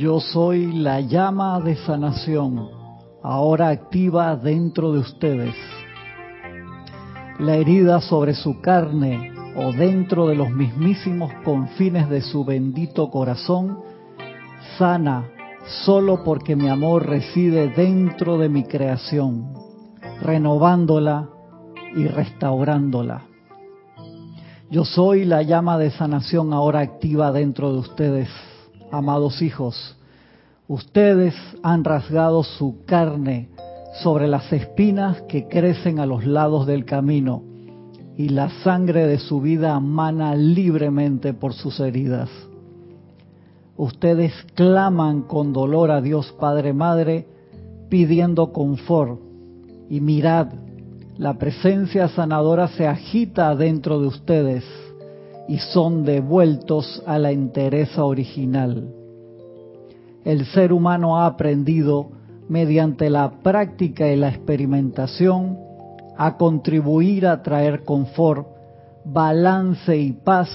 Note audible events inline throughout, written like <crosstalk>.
Yo soy la llama de sanación, ahora activa dentro de ustedes. La herida sobre su carne o dentro de los mismísimos confines de su bendito corazón, sana solo porque mi amor reside dentro de mi creación, renovándola y restaurándola. Yo soy la llama de sanación ahora activa dentro de ustedes, amados hijos. Ustedes han rasgado su carne sobre las espinas que crecen a los lados del camino y la sangre de su vida mana libremente por sus heridas. Ustedes claman con dolor a Dios Padre Madre pidiendo confort y mirad, la presencia sanadora se agita dentro de ustedes y son devueltos a la entereza original. El ser humano ha aprendido mediante la práctica y la experimentación a contribuir a traer confort, balance y paz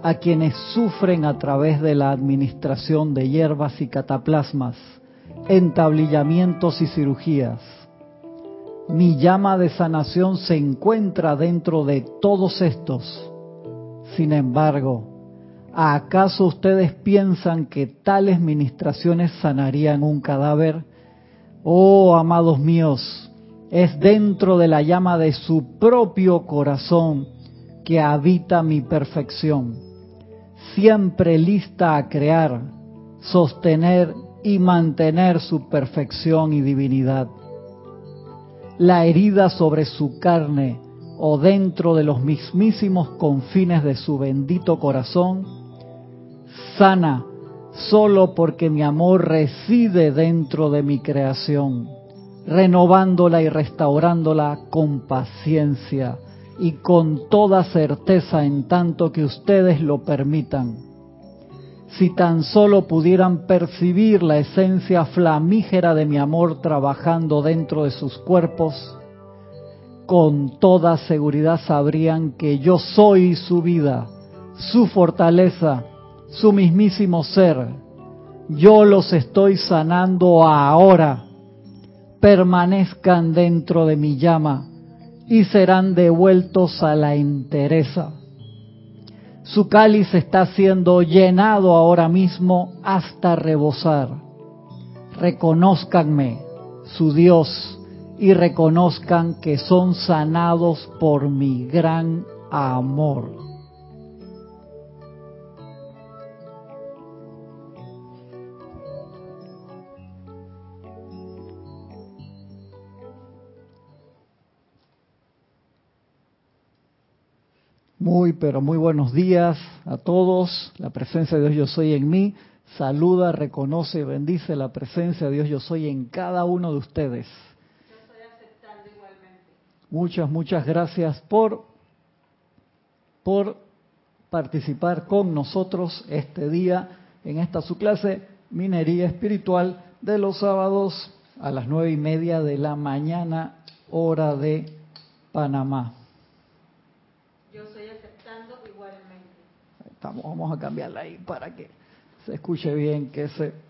a quienes sufren a través de la administración de hierbas y cataplasmas, entablillamientos y cirugías. Mi llama de sanación se encuentra dentro de todos estos. Sin embargo, ¿acaso ustedes piensan que tales ministraciones sanarían un cadáver? Oh, amados míos, es dentro de la llama de su propio corazón que habita mi perfección, siempre lista a crear, sostener y mantener su perfección y divinidad. La herida sobre su carne o dentro de los mismísimos confines de su bendito corazón, sana solo porque mi amor reside dentro de mi creación renovándola y restaurándola con paciencia y con toda certeza en tanto que ustedes lo permitan. Si tan solo pudieran percibir la esencia flamígera de mi amor trabajando dentro de sus cuerpos, con toda seguridad sabrían que yo soy su vida, su fortaleza, su mismísimo ser. Yo los estoy sanando ahora permanezcan dentro de mi llama y serán devueltos a la entereza. Su cáliz está siendo llenado ahora mismo hasta rebosar. Reconózcanme, su Dios, y reconozcan que son sanados por mi gran amor. Muy, pero muy buenos días a todos. La presencia de Dios yo soy en mí. Saluda, reconoce y bendice la presencia de Dios yo soy en cada uno de ustedes. Yo estoy aceptando igualmente. Muchas, muchas gracias por, por participar con nosotros este día en esta su clase Minería Espiritual de los sábados a las nueve y media de la mañana, hora de Panamá. vamos a cambiarla ahí para que se escuche bien, que se...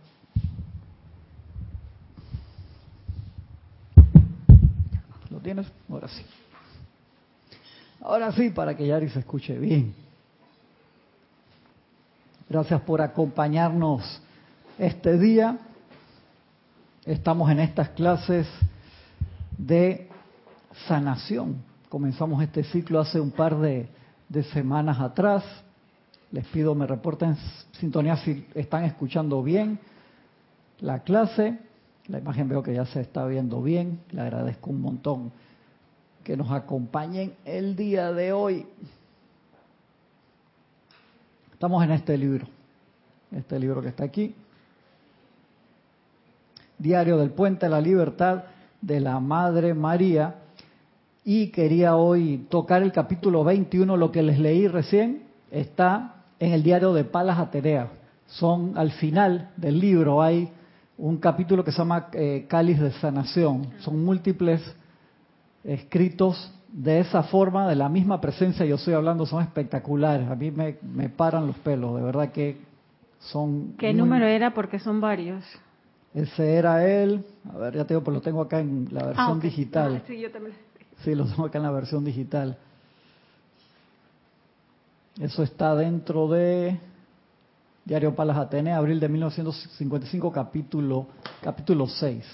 ¿Lo tienes? Ahora sí. Ahora sí, para que Yari se escuche bien. Gracias por acompañarnos este día. Estamos en estas clases de sanación. Comenzamos este ciclo hace un par de, de semanas atrás les pido me reporten sintonía si están escuchando bien la clase. La imagen veo que ya se está viendo bien. Le agradezco un montón que nos acompañen el día de hoy. Estamos en este libro, este libro que está aquí. Diario del Puente de la Libertad de la Madre María. Y quería hoy tocar el capítulo 21, lo que les leí recién, está en el diario de Palas Aterea. Son al final del libro hay un capítulo que se llama eh, Cáliz de Sanación. Son múltiples escritos de esa forma, de la misma presencia yo estoy hablando, son espectaculares. A mí me, me paran los pelos, de verdad que son... ¿Qué número era? Porque son varios. Ese era él, a ver, ya te digo, pues lo tengo acá en la versión ah, digital. Ah, sí, yo también. Sí, lo tengo acá en la versión digital. Eso está dentro de Diario Palas Atenea, abril de 1955, capítulo, capítulo 6.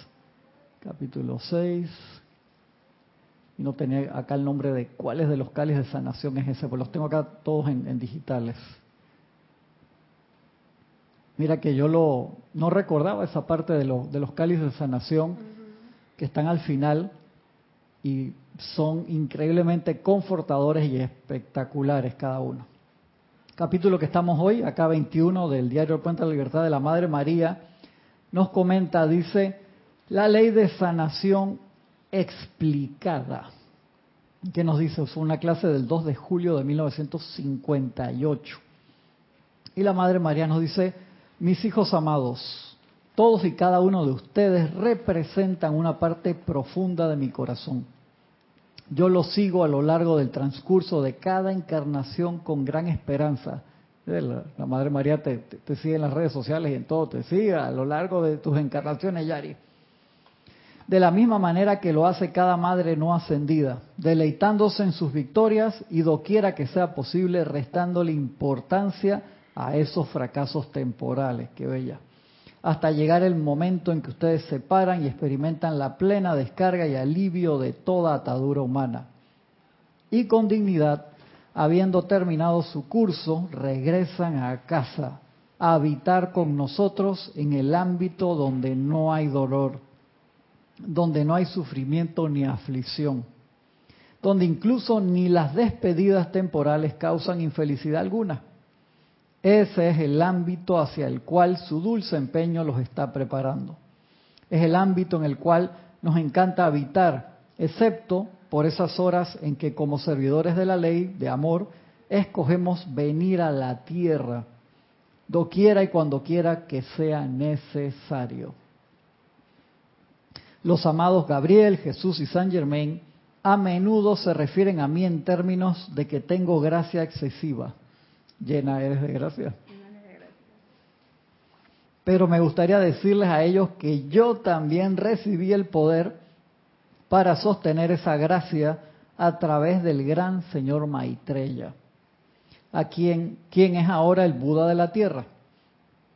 Capítulo 6. Y no tenía acá el nombre de cuáles de los cálices de sanación es ese, pues los tengo acá todos en digitales. Mira que yo lo, no recordaba esa parte de, de los cálices de sanación que están al final y son increíblemente confortadores y espectaculares cada uno. Capítulo que estamos hoy, acá 21 del diario Puente de la Libertad de la Madre María, nos comenta, dice, la ley de sanación explicada. ¿Qué nos dice? Fue una clase del 2 de julio de 1958. Y la Madre María nos dice, mis hijos amados, todos y cada uno de ustedes representan una parte profunda de mi corazón. Yo los sigo a lo largo del transcurso de cada encarnación con gran esperanza. La, Madre María te, sigue en las redes sociales y en todo, te sigue a lo largo de tus encarnaciones, Yari. De la misma manera que lo hace cada madre no ascendida, deleitándose en sus victorias y doquiera que sea posible, restándole importancia a esos fracasos temporales, qué bella, hasta llegar el momento en que ustedes se paran y experimentan la plena descarga y alivio de toda atadura humana. Y con dignidad, habiendo terminado su curso, regresan a casa, a habitar con nosotros en el ámbito donde no hay dolor, donde no hay sufrimiento ni aflicción, donde incluso ni las despedidas temporales causan infelicidad alguna ese es el ámbito hacia el cual su dulce empeño los está preparando. Es el ámbito en el cual nos encanta habitar, excepto por esas horas en que como servidores de la ley de amor escogemos venir a la tierra, doquiera y cuando quiera que sea necesario. Los amados Gabriel, Jesús y San Germain a menudo se refieren a mí en términos de que tengo gracia excesiva llena eres de gracia. Pero me gustaría decirles a ellos que yo también recibí el poder para sostener esa gracia a través del gran señor Maitreya, a quien, quien es ahora el Buda de la Tierra,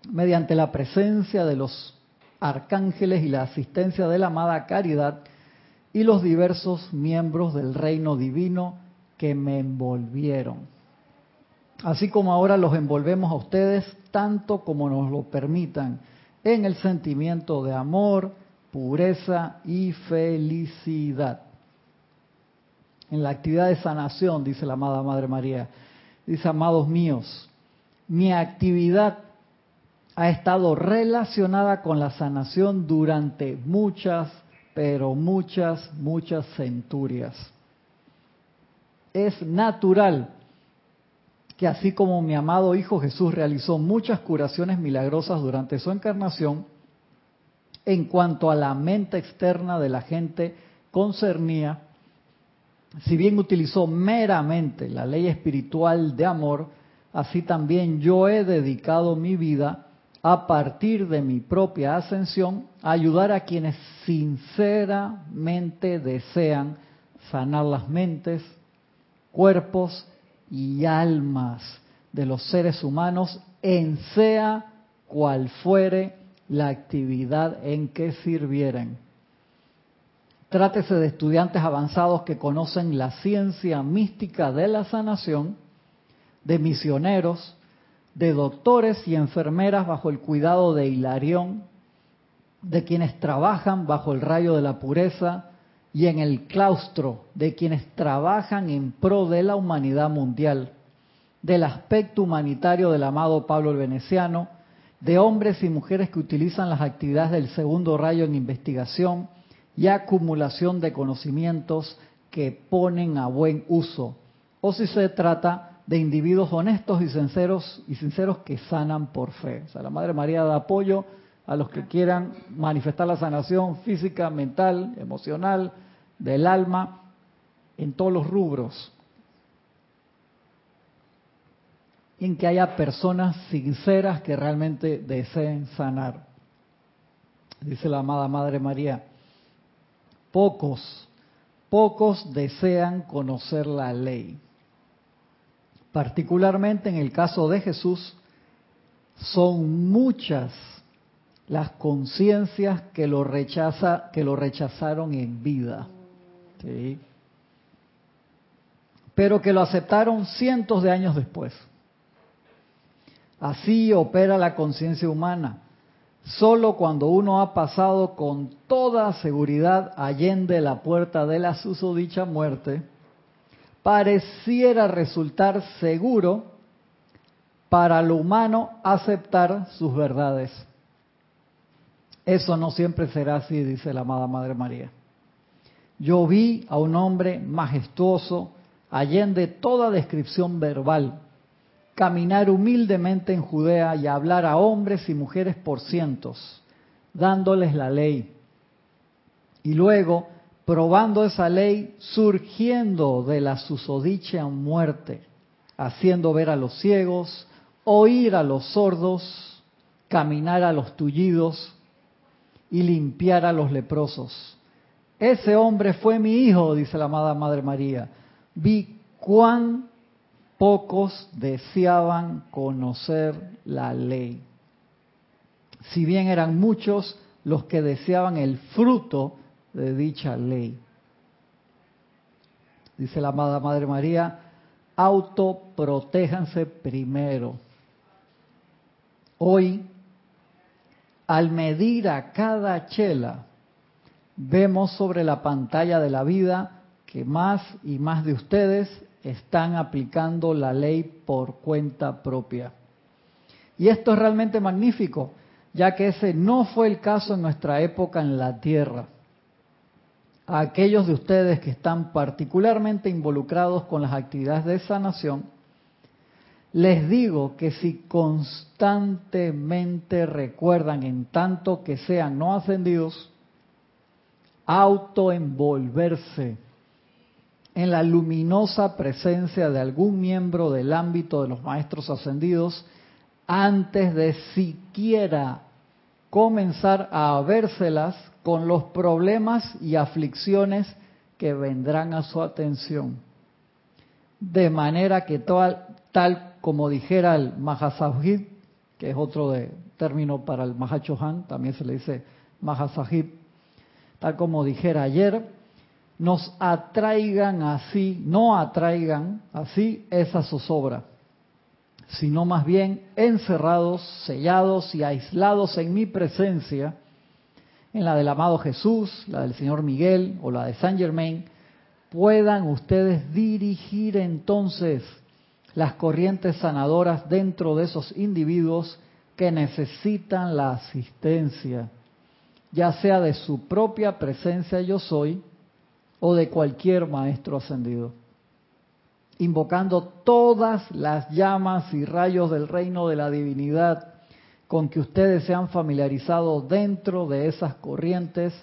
mediante la presencia de los arcángeles y la asistencia de la amada caridad y los diversos miembros del reino divino que me envolvieron así como ahora los envolvemos a ustedes tanto como nos lo permitan, en el sentimiento de amor, pureza y felicidad. En la actividad de sanación, dice la amada Madre María, dice, amados míos, mi actividad ha estado relacionada con la sanación durante muchas, pero muchas, muchas centurias. Es natural que así como mi amado Hijo Jesús realizó muchas curaciones milagrosas durante su encarnación, en cuanto a la mente externa de la gente concernía, si bien utilizó meramente la ley espiritual de amor, así también yo he dedicado mi vida a partir de mi propia ascensión a ayudar a quienes sinceramente desean sanar las mentes, cuerpos y almas de los seres humanos en sea cual fuere la actividad en que sirvieren. Trátese de estudiantes avanzados que conocen la ciencia mística de la sanación, de misioneros, de doctores y enfermeras bajo el cuidado de Hilarión, de quienes trabajan bajo el rayo de la pureza, y en el claustro de quienes trabajan en pro de la humanidad mundial, del aspecto humanitario del amado Pablo el Veneciano, de hombres y mujeres que utilizan las actividades del segundo rayo en investigación y acumulación de conocimientos que ponen a buen uso, o si se trata de individuos honestos y sinceros y sinceros que sanan por fe. O sea, la Madre María da apoyo a los que quieran manifestar la sanación física, mental, emocional, del alma, en todos los rubros. en que haya personas sinceras que realmente deseen sanar. Dice la amada Madre María, pocos, pocos desean conocer la ley. Particularmente en el caso de Jesús, son muchas las conciencias que lo rechaza, que lo rechazaron en vida. Pero que lo aceptaron cientos de años después. Así opera la conciencia humana. Solo cuando uno ha pasado con toda seguridad allende la puerta de la susodicha muerte, pareciera resultar seguro para lo humano aceptar sus verdades. Eso no siempre será así, dice la amada Madre María. Yo vi a un hombre majestuoso, allende toda descripción verbal, caminar humildemente en Judea y hablar a hombres y mujeres por cientos, dándoles la ley. Y luego, probando esa ley, surgiendo de la susodicha muerte, haciendo ver a los ciegos, oír a los sordos, caminar a los tullidos y limpiar a los leprosos. Ese hombre fue mi hijo, dice la amada Madre María. Vi cuán pocos deseaban conocer la ley. Si bien eran muchos los que deseaban el fruto de dicha ley. Dice la amada Madre María, autoprotéjanse primero Hoy, al medir a cada chela, vemos sobre la pantalla de la vida que más y más de ustedes están aplicando la ley por cuenta propia. Y esto es realmente magnífico, ya que ese no fue el caso en nuestra época en la Tierra. A aquellos de ustedes que están particularmente involucrados con las actividades de sanación, les digo que si constantemente recuerdan, en tanto que sean no ascendidos, autoenvolverse en la luminosa presencia de algún miembro del ámbito de los maestros ascendidos antes de siquiera comenzar a vérselas con los problemas y aflicciones que vendrán a su atención. De manera que tal como dijera el Mahasahib, que es otro de, término para el Mahachohan, también se le dice Mahasahib, tal como dijera ayer, nos atraigan así, no atraigan así esa zozobra, sino más bien encerrados, sellados y aislados en mi presencia, en la del amado Jesús, la del Señor Miguel o la de Saint Germain, puedan ustedes dirigir entonces las corrientes sanadoras dentro de esos individuos que necesitan la asistencia, ya sea de su propia presencia yo soy o de cualquier maestro ascendido, invocando todas las llamas y rayos del reino de la divinidad con que ustedes se han familiarizado dentro de esas corrientes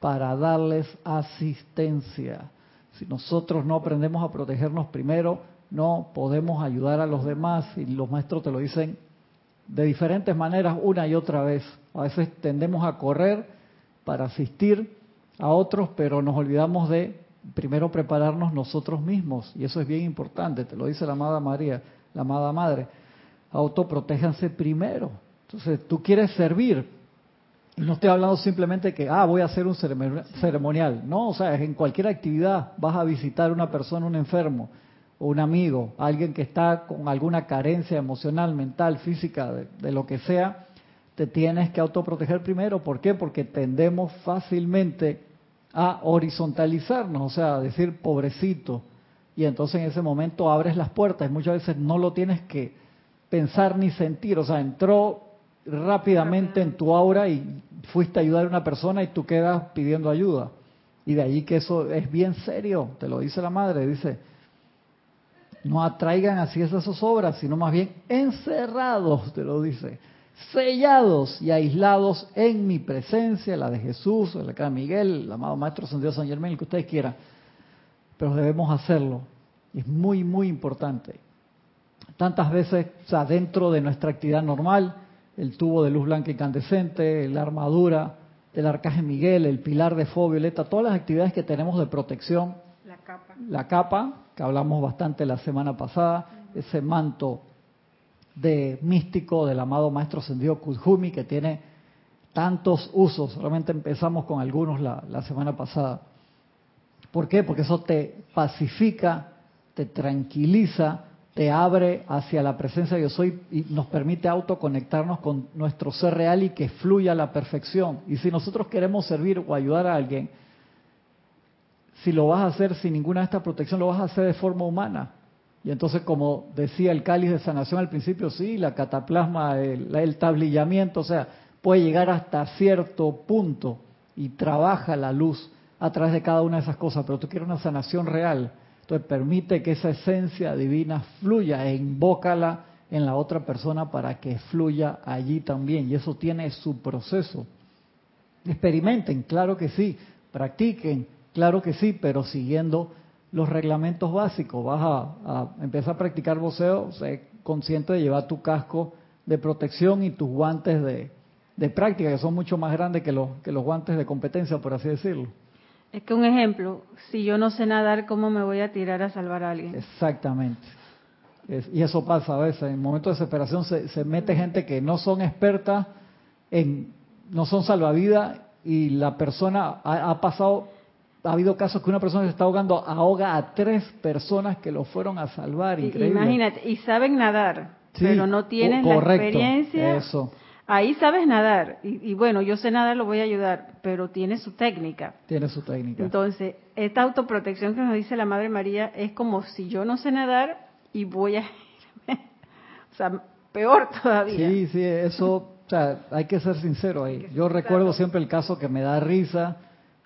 para darles asistencia. Si nosotros no aprendemos a protegernos primero, no podemos ayudar a los demás y los maestros te lo dicen de diferentes maneras una y otra vez. A veces tendemos a correr para asistir a otros, pero nos olvidamos de primero prepararnos nosotros mismos y eso es bien importante, te lo dice la amada María, la amada Madre. Autoprotéjanse primero. Entonces, tú quieres servir, y no estoy hablando simplemente que, ah, voy a hacer un ceremonial. No, o sea, en cualquier actividad vas a visitar a una persona, un enfermo un amigo, alguien que está con alguna carencia emocional, mental, física, de, lo que sea, te tienes que autoproteger primero. ¿Por qué? Porque tendemos fácilmente a horizontalizarnos, o sea, a decir pobrecito. Y entonces en ese momento abres las puertas y muchas veces no lo tienes que pensar ni sentir. O sea, entró rápidamente en tu aura y fuiste a ayudar a una persona y tú quedas pidiendo ayuda. Y de allí que eso es bien serio, te lo dice la madre, dice, no atraigan así esas obras, sino más bien encerrados, te lo dice, sellados y aislados en mi presencia, la de Jesús, la de Miguel, el amado Maestro San Dios San Germán, el que ustedes quieran. Pero debemos hacerlo. Es muy, muy importante. tantas veces, o sea, dentro de nuestra actividad normal, el tubo de luz blanca incandescente, la armadura del arcaje Miguel, el pilar de fuego violeta, todas las actividades que tenemos de protección. La capa. La capa, que hablamos bastante la semana pasada, ese manto de místico del amado maestro Sendido Kuzhumi que tiene tantos usos. Realmente empezamos con algunos la, la semana pasada. ¿Por qué? Porque eso te pacifica, te tranquiliza, te abre hacia la presencia de yo soy y nos permite autoconectarnos con nuestro ser real y que fluya a la perfección. Y si nosotros queremos servir o ayudar a alguien, si lo vas a hacer sin ninguna de estas protecciones, lo vas a hacer de forma humana. Y entonces, como decía el cáliz de sanación al principio, sí, la cataplasma, el, tablillamiento, o sea, puede llegar hasta cierto punto y trabaja la luz a través de cada una de esas cosas, pero tú quieres una sanación real, entonces permite que esa esencia divina fluya e invócala en la otra persona para que fluya allí también. Y eso tiene su proceso. Experimenten, claro que sí. Practiquen, claro que sí, pero siguiendo los reglamentos básicos. Vas a, empezar a practicar voceo, sé consciente de llevar tu casco de protección y tus guantes de, de práctica, que son mucho más grandes que los, que los guantes de competencia, por así decirlo. Es que un ejemplo, si yo no sé nadar, ¿cómo me voy a tirar a salvar a alguien? Exactamente. y eso pasa a veces, en momentos de desesperación se, mete gente que no son expertas en, no son salvavidas y la persona ha, pasado, ha habido casos que una persona se está ahogando, ahoga a tres personas que lo fueron a salvar, increíble. Imagínate, y saben nadar, pero no tienen la experiencia. Eso ahí sabes nadar y, bueno, yo sé nadar, lo voy a ayudar, pero tiene su técnica. Tiene su técnica. Entonces, esta autoprotección que nos dice la Madre María es como si yo no sé nadar y voy a <laughs> irme, o sea, peor todavía. Sí, sí, eso, o sea, hay que ser sincero ahí. Yo recuerdo siempre el caso que me da risa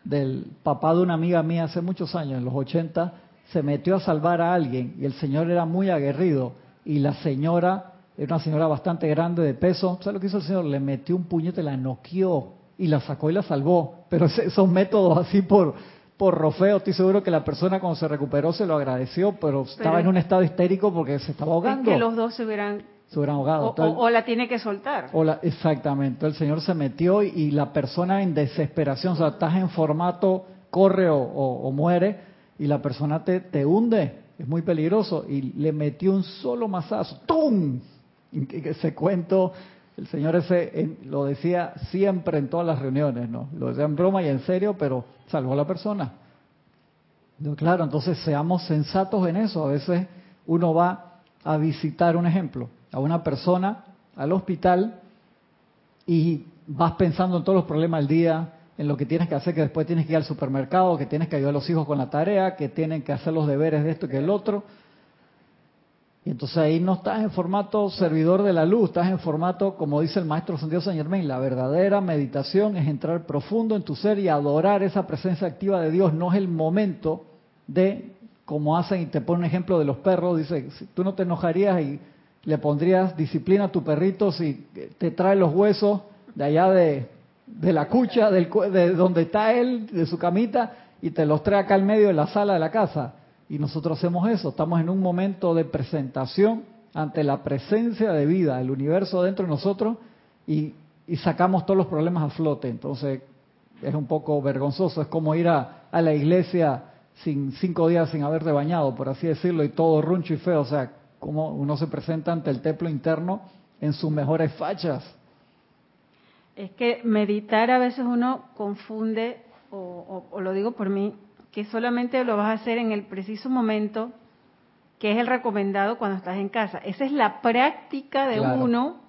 del papá de una amiga mía hace muchos años, en los 80, se metió a salvar a alguien y el señor era muy aguerrido y la señora era una señora bastante grande de peso. ¿Sabes lo que hizo el señor? Le metió un puñete, la noqueó y la sacó y la salvó. Pero esos métodos así por, por rofeo, estoy seguro que la persona cuando se recuperó se lo agradeció, pero, estaba en un estado histérico porque se estaba ahogando. Es que los dos se hubieran se hubieran ahogado. O, la tiene que soltar. O la, exactamente. El señor se metió y, la persona en desesperación, o sea, estás en formato corre o, muere y la persona te, te hunde. Es muy peligroso. Y le metió un solo mazazo. ¡Tum! ese cuento, el señor ese lo decía siempre en todas las reuniones, ¿no? Lo decía en broma y en serio, pero salvó a la persona. claro, entonces seamos sensatos en eso. A veces uno va a visitar, un ejemplo, a una persona al hospital y vas pensando en todos los problemas del día, en lo que tienes que hacer, que después tienes que ir al supermercado, que tienes que ayudar a los hijos con la tarea, que tienen que hacer los deberes de esto y que el otro. Y entonces ahí no estás en formato servidor de la luz, estás en formato, como dice el maestro Santiago San Germain, la verdadera meditación es entrar profundo en tu ser y adorar esa presencia activa de Dios. No es el momento de, como hacen, y te pone un ejemplo de los perros, dice, tú no te enojarías y le pondrías disciplina a tu perrito si te trae los huesos de allá de, de la cucha, del, de donde está él, de su camita, y te los trae acá al medio de la sala de la casa y nosotros hacemos eso, estamos en un momento de presentación ante la presencia de vida, el universo dentro de nosotros, y, sacamos todos los problemas a flote. Entonces, es un poco vergonzoso, es como ir a, la iglesia sin cinco días sin haberte bañado, por así decirlo, y todo runcho y feo. O sea, como uno se presenta ante el templo interno en sus mejores fachas. Es que meditar a veces uno confunde, o lo digo por mí, que solamente lo vas a hacer en el preciso momento que es el recomendado cuando estás en casa. Esa es la práctica de uno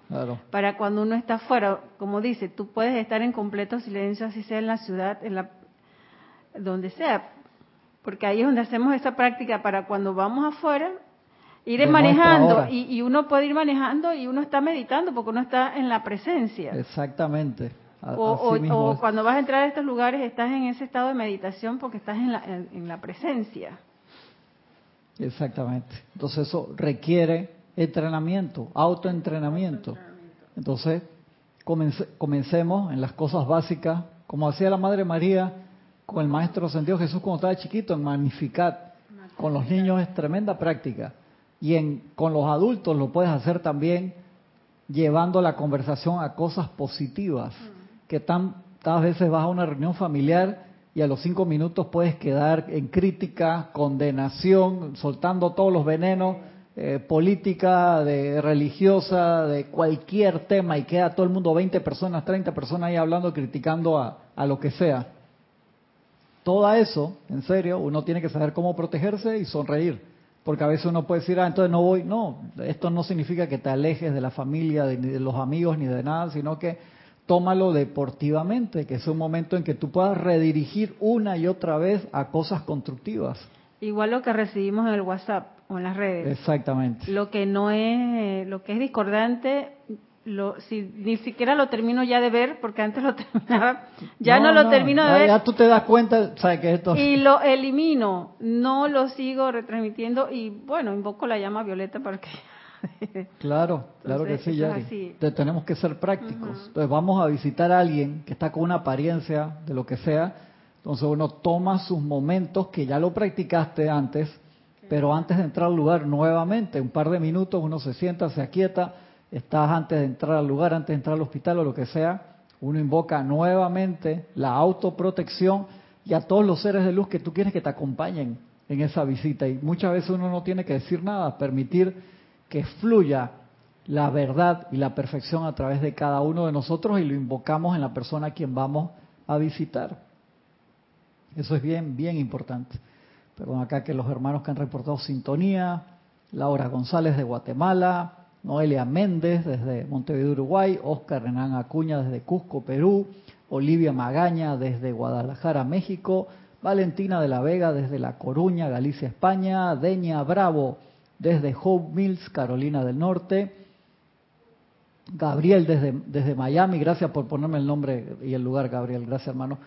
para cuando uno está fuera. Como dice, tú puedes estar en completo silencio, así sea en la ciudad, en la donde sea, porque ahí es donde hacemos esa práctica para cuando vamos afuera ir manejando y, y, uno puede ir manejando y uno está meditando porque uno está en la presencia. Exactamente o, cuando vas a entrar a estos lugares estás en ese estado de meditación porque estás en la, en, la presencia. Exactamente. Entonces eso requiere entrenamiento, autoentrenamiento. Entonces, comencemos en las cosas básicas, como hacía la Madre María con el Maestro Sentido Jesús cuando estaba chiquito, en Magnificat. Con los niños es tremenda práctica. Y en, con los adultos lo puedes hacer también llevando la conversación a cosas positivas, que tantas veces vas a una reunión familiar y a los cinco minutos puedes quedar en crítica, condenación, soltando todos los venenos, eh, política, de religiosa, de cualquier tema y queda todo el mundo, 20 personas, 30 personas ahí hablando, criticando a, a lo que sea. Todo eso, en serio, uno tiene que saber cómo protegerse y sonreír. Porque a veces uno puede decir, ah, entonces no voy. No, esto no significa que te alejes de la familia, ni de los amigos, ni de nada, sino que tómalo deportivamente, que es un momento en que tú puedas redirigir una y otra vez a cosas constructivas. Igual lo que recibimos en el WhatsApp o en las redes. Exactamente. Lo que no es, lo que es discordante, lo, si ni siquiera lo termino ya de ver, porque antes lo <laughs> terminaba, ya no, lo termino de ver. Ya tú te das cuenta, ¿sabes que esto? Y lo elimino, no lo sigo retransmitiendo y bueno, invoco la llama violeta para que... <laughs> claro, claro que sí, Yari. tenemos que ser prácticos. Entonces vamos a visitar a alguien que está con una apariencia de lo que sea, entonces uno toma sus momentos que ya lo practicaste antes, pero antes de entrar al lugar nuevamente, un par de minutos, uno se sienta, se aquieta, estás antes de entrar al lugar, antes de entrar al hospital o lo que sea, uno invoca nuevamente la autoprotección y a todos los seres de luz que tú quieres que te acompañen en esa visita. Y muchas veces uno no tiene que decir nada, permitir que fluya la verdad y la perfección a través de cada uno de nosotros y lo invocamos en la persona a quien vamos a visitar. Eso es bien, bien importante. Perdón acá que los hermanos que han reportado sintonía, Laura González de Guatemala, Noelia Méndez desde Montevideo, Uruguay, Oscar Renan Acuña desde Cusco, Perú, Olivia Magaña desde Guadalajara, México, Valentina de la Vega desde La Coruña, Galicia, España, Deña Bravo desde Hope Mills, Carolina del Norte, Gabriel desde, desde Miami, gracias por ponerme el nombre y el lugar, Gabriel, gracias hermano.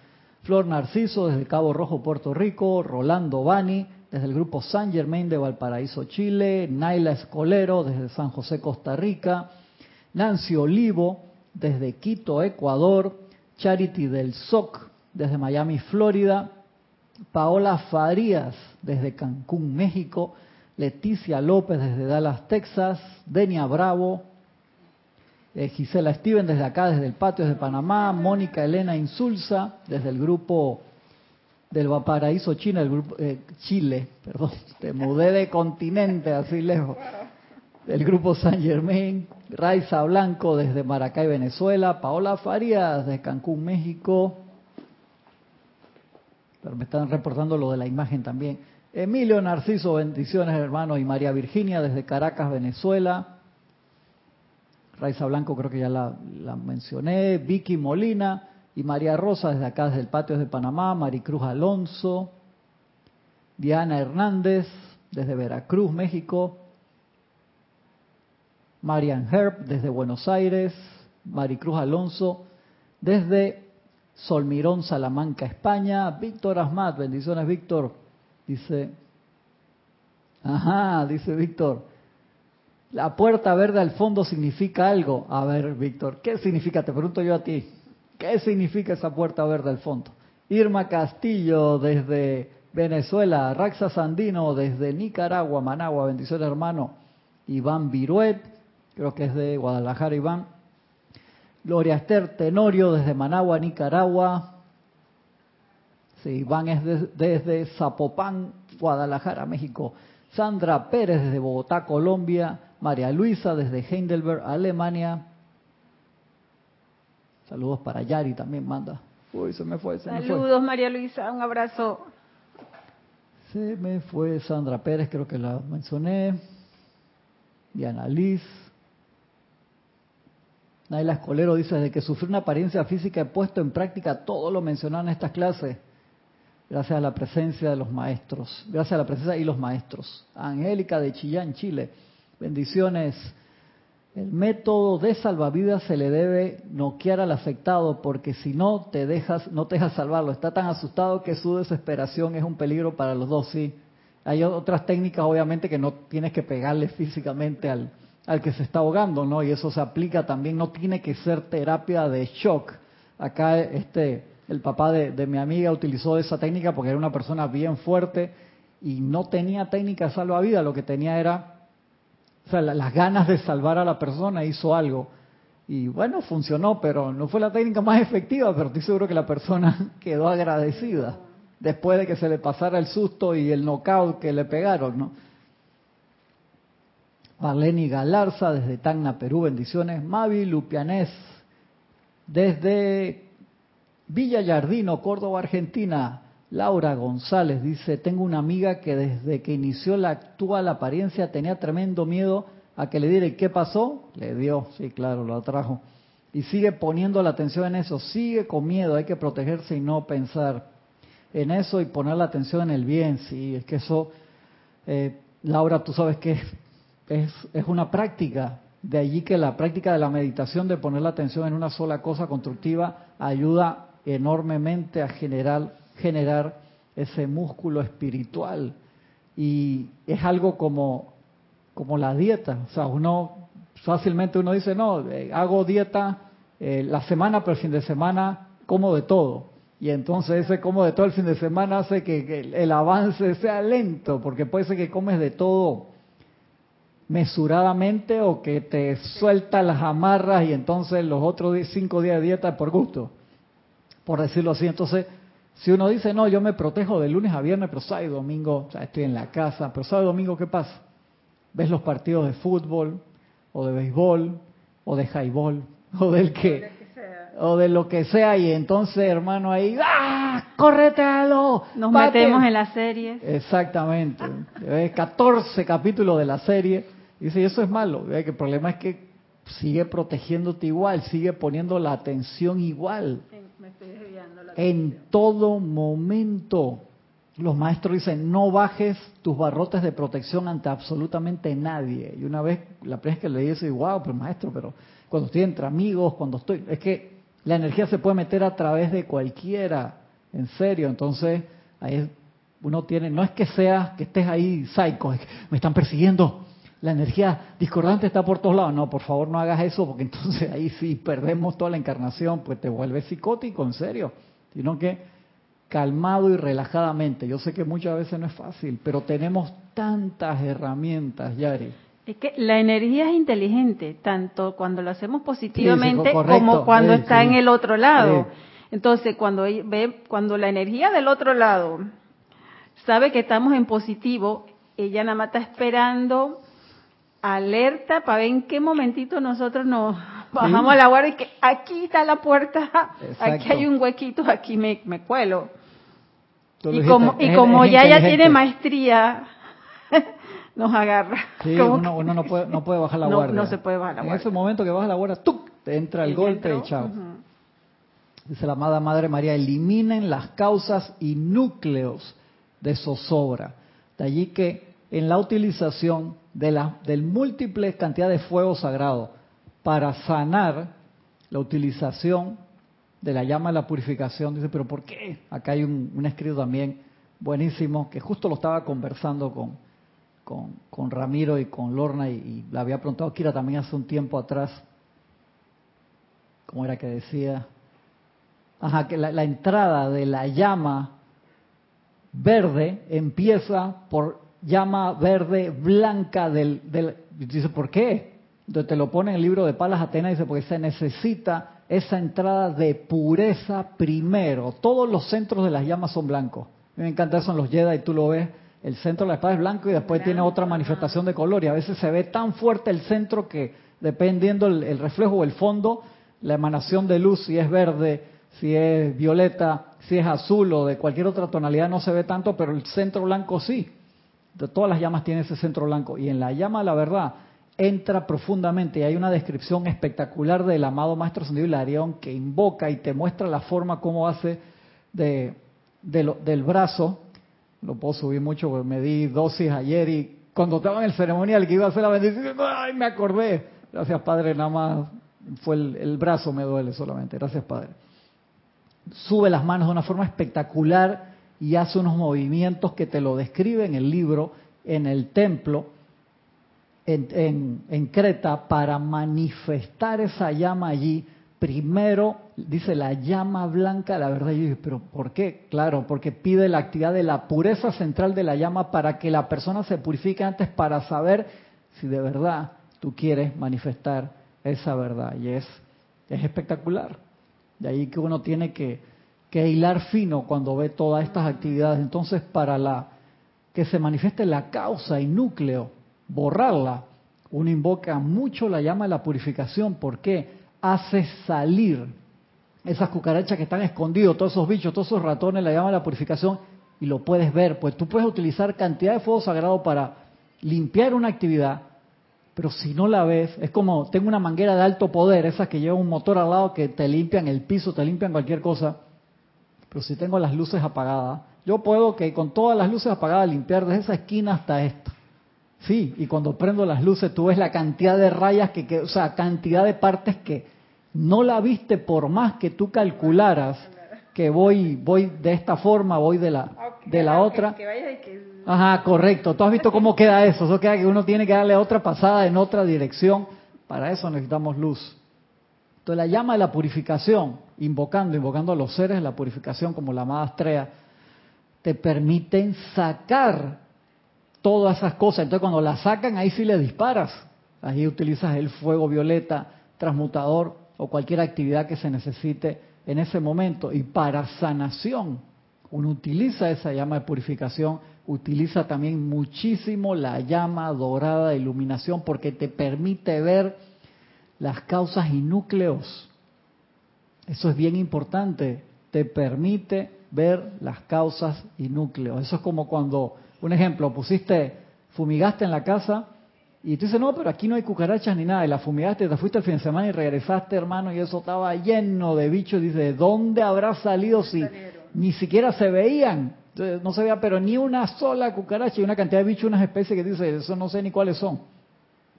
Flor Narciso desde Cabo Rojo, Puerto Rico, Rolando Bani desde el grupo San Germain de Valparaíso, Chile, Naila Escolero desde San José, Costa Rica, Nancy Olivo desde Quito, Ecuador, Charity del SOC desde Miami, Florida, Paola Farías desde Cancún, México, Leticia López desde Dallas, Texas, Denia Bravo, eh, Gisela Steven desde acá, desde el patio de Panamá, Mónica Elena Insulza desde el grupo del Valparaíso, China, el grupo, eh, Chile, <laughs> perdón, te mudé de continente así lejos. El grupo San Germain, Raiza Blanco desde Maracay, Venezuela, Paola Farías desde Cancún, México. Pero me están reportando lo de la imagen también. Emilio Narciso, bendiciones hermanos, y María Virginia desde Caracas, Venezuela. Raiza Blanco creo que ya la, la mencioné. Vicky Molina, y María Rosa desde acá, desde el patio de Panamá, Maricruz Alonso, Diana Hernández desde Veracruz, México, Marian Herb desde Buenos Aires, Maricruz Alonso desde Solmirón, Salamanca, España, Víctor Asmat, bendiciones Víctor, dice, ajá, dice Víctor, la puerta verde al fondo significa algo. A ver, Víctor, ¿qué significa? Te pregunto yo a ti. ¿Qué significa esa puerta verde al fondo? Irma Castillo desde Venezuela, Raxa Sandino desde Nicaragua, Managua, bendiciones hermano. Iván Viruet, creo que es de Guadalajara, Iván. Gloria Esther Tenorio desde Managua, Nicaragua. Sí, Iván es desde Zapopan, Guadalajara, México. Sandra Pérez desde Bogotá, Colombia. María Luisa desde Heidelberg, Alemania. Saludos para Yari también manda. Uy, se me fue. Saludos María Luisa, un abrazo. Se me fue Sandra Pérez, creo que la mencioné. Diana Liz. Naila Escolero dice, desde que sufrí una apariencia física he puesto en práctica todo lo mencionado en estas clases. Gracias a la presencia de los maestros. Gracias a la presencia y los maestros. Angélica de Chillán, Chile. Bendiciones. El método de salvavidas se le debe noquear al afectado porque si no te dejas, no te dejas salvarlo. Está tan asustado que su desesperación es un peligro para los dos, sí. Hay otras técnicas, obviamente, que no tienes que pegarle físicamente al, al que se está ahogando, ¿no? Y eso se aplica también, no tiene que ser terapia de shock. Acá este, el papá de, de mi amiga utilizó esa técnica porque era una persona bien fuerte y no tenía técnica de salvavidas, lo que tenía era las ganas de salvar a la persona hizo algo. Y bueno, funcionó, pero no fue la técnica más efectiva, pero estoy seguro que la persona <laughs> quedó agradecida después de que se le pasara el susto y el knockout que le pegaron, ¿no? Marlene Galarza desde Tacna, Perú, bendiciones. Mavi Lupianés desde Villa Yardino, Córdoba, Argentina. Laura González dice, tengo una amiga que desde que inició la actual apariencia tenía tremendo miedo a que le diera, ¿y qué pasó? Le dio, sí, claro, lo atrajo. Y sigue poniendo la atención en eso, sigue con miedo, hay que protegerse y no pensar en eso y poner la atención en el bien, sí, es que eso, eh, Laura, tú sabes que es, es una práctica, de allí que la práctica de la meditación, de poner la atención en una sola cosa constructiva, ayuda enormemente a generar, generar ese músculo espiritual. Y es algo como, como la dieta. O sea, uno fácilmente uno dice, no, eh, hago dieta eh, la semana, pero el fin de semana como de todo. Y entonces ese como de todo el fin de semana hace que el avance sea lento, porque puede ser que comes de todo mesuradamente o que te suelta las amarras y entonces los otros cinco días de dieta por gusto, por decirlo así. Entonces, si uno dice, no, yo me protejo de lunes a viernes, pero sábado y domingo, o sea, estoy en la casa, pero sábado y domingo, ¿qué pasa? Ves los partidos de fútbol, o de béisbol, o de highball, <laughs> o del que, o de lo que sea, y entonces, hermano, ahí, ¡ah! ¡Córretelo! Nos metemos en la serie. Exactamente. 14 capítulos de la serie. Y dice, eso es malo. Que el problema es que sigue protegiéndote igual, sigue poniendo la atención igual. En todo momento. Los maestros dicen, no bajes tus barrotes de protección ante absolutamente nadie. Y una vez, la primera vez que leí eso, digo, wow, pero maestro, pero cuando estoy entre amigos, cuando estoy... Es que la energía se puede meter a través de cualquiera, en serio. Entonces, ahí uno tiene, no es que sea que estés ahí psycho, me están persiguiendo, la energía discordante está por todos lados. No, por favor no hagas eso porque <laughs> entonces ahí sí perdemos toda la encarnación, pues te vuelves psicótico, en serio. Sino que calmado y relajadamente. Yo sé que muchas veces no es fácil, pero tenemos tantas herramientas, Yari. Es que la energía es inteligente, tanto cuando lo hacemos positivamente como cuando está en el otro lado. Entonces, cuando ve, cuando la energía del otro lado sabe que estamos en positivo, ella nada más está esperando alerta para ver en qué momentito nosotros nos bajamos la guardia y que aquí está la puerta, aquí hay un huequito, aquí me, me cuelo. y como, y como ya ya tiene maestría <laughs> nos agarra. Sí, uno, no, puede, no puede bajar la guardia. No se puede bajar la guardia. En ese momento que baja la guardia, ¡tuc! te entra el golpe y chao. Dice la amada Madre María, eliminen las causas y núcleos de zozobra. De allí que en la utilización de la del múltiple cantidad de fuego sagrado para sanar la utilización de la llama de la purificación, dice, pero ¿por qué? Acá hay un, escrito también buenísimo que justo lo estaba conversando con, con, Ramiro y con Lorna y, la había preguntado Kira también hace un tiempo atrás, ¿cómo era que decía? Ajá, que la, entrada de la llama verde empieza por llama verde blanca del, del dice ¿por qué? Entonces te lo pone en el libro de Palas Atenas dice porque se necesita esa entrada de pureza primero. Todos los centros de las llamas son blancos. A mí me encanta eso en los Jedi, tú lo ves el centro de la espada es blanco y después tiene otra manifestación de color y a veces se ve tan fuerte el centro que dependiendo el, reflejo o el fondo, la emanación de luz, si es verde, si es violeta, si es azul o de cualquier otra tonalidad no se ve tanto, pero el centro blanco sí. De todas las llamas tiene ese centro blanco y en la llama la verdad entra profundamente y hay una descripción espectacular del amado Maestro Sendido Hilarión que invoca y te muestra la forma como hace de, del brazo lo puedo subir mucho porque me di dosis ayer y cuando estaba en el ceremonial que iba a hacer la bendición, ¡ay, me acordé! Gracias, Padre, nada más fue el, brazo me duele solamente. Gracias, Padre. Sube las manos de una forma espectacular y hace unos movimientos que te lo describe en el libro, en el templo, en, en Creta, para manifestar esa llama allí primero dice la llama blanca, la verdad, yo dije, pero ¿por qué? Claro, porque pide la actividad de la pureza central de la llama para que la persona se purifique antes para saber si de verdad tú quieres manifestar esa verdad. Y es, es espectacular. De ahí que uno tiene que, que hilar fino cuando ve todas estas actividades. Entonces, para la que se manifieste la causa y núcleo, borrarla, uno invoca mucho la llama de la purificación. porque Hace salir esas cucarachas que están escondidos, todos esos bichos, todos esos ratones, la llama de la purificación y lo puedes ver. Pues tú puedes utilizar cantidad de fuego sagrado para limpiar una actividad, pero si no la ves, es como tengo una manguera de alto poder, esas que lleva un motor al lado que te limpian el piso, te limpian cualquier cosa. Pero si tengo las luces apagadas, yo puedo que con todas las luces apagadas limpiar desde esa esquina hasta esta. Sí, y cuando prendo las luces tú ves la cantidad de rayas que, que o sea, cantidad de partes que no la viste por más que tú calcularas que voy voy de esta forma, voy de la de la otra. Ajá, correcto. Tú has visto cómo queda eso. Eso queda que uno tiene que darle otra pasada en otra dirección. Para eso necesitamos luz. Entonces la llama de la purificación, invocando, invocando a los seres de la purificación como la amada estrella, te permiten sacar todas esas cosas. Entonces cuando las sacan, ahí sí le disparas. Ahí utilizas el fuego violeta transmutador o cualquier actividad que se necesite en ese momento. Y para sanación, uno utiliza esa llama de purificación, utiliza también muchísimo la llama dorada de iluminación porque te permite ver las causas y núcleos. Eso es bien importante, te permite ver las causas y núcleos. Eso es como cuando, un ejemplo, pusiste, fumigaste en la casa y tú dices, no, pero aquí no hay cucarachas ni nada. Y la fumigaste, te fuiste el fin de semana y regresaste, hermano, y eso estaba lleno de bichos. Dice, ¿de dónde habrá salido si ni siquiera se veían? No se veía, pero ni una sola cucaracha y una cantidad de bichos, unas especies que dice, eso no sé ni cuáles son.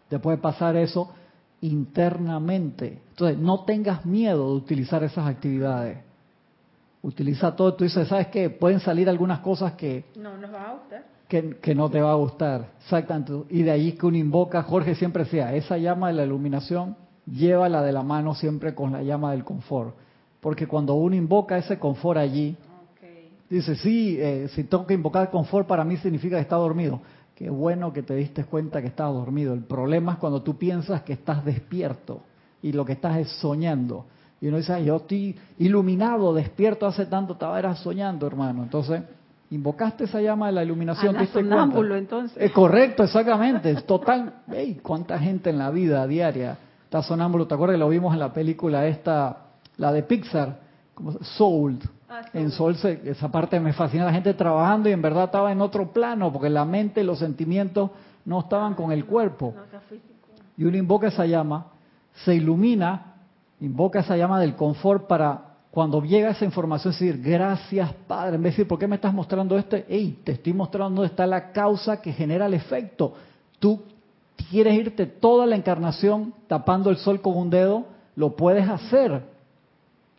Te puede pasar eso internamente. Entonces, no tengas miedo de utilizar esas actividades. Utiliza todo. Tú dices, ¿sabes qué? Pueden salir algunas cosas que... No nos va a gustar que, no te va a gustar. Exactamente. Y de ahí que uno invoca, Jorge siempre decía, esa llama de la iluminación, llévala de la mano siempre con la llama del confort. Porque cuando uno invoca ese confort allí, dice, sí, eh, si tengo que invocar confort para mí significa que está dormido. Qué bueno que te diste cuenta que estás dormido. El problema es cuando tú piensas que estás despierto y lo que estás es soñando. Y uno dice, yo estoy iluminado, despierto hace tanto, estaba era soñando, hermano. Entonces, invocaste esa llama de la iluminación. Ah, sonámbulo, entonces. Es correcto, exactamente. Es total. <laughs> Hey, ¿Cuánta gente en la vida diaria está sonámbulo? ¿Te acuerdas que lo vimos en la película esta, la de Pixar? Como Soul. Ah, en Soul esa parte me fascina. La gente trabajando y en verdad estaba en otro plano porque la mente y los sentimientos no estaban con el cuerpo. Y uno invoca esa llama, se ilumina, invoca esa llama del confort para cuando llega esa información, decir, gracias Padre, en vez de decir, ¿por qué me estás mostrando esto? Hey, te estoy mostrando dónde está la causa que genera el efecto. Tú quieres irte toda la encarnación tapando el sol con un dedo, lo puedes hacer,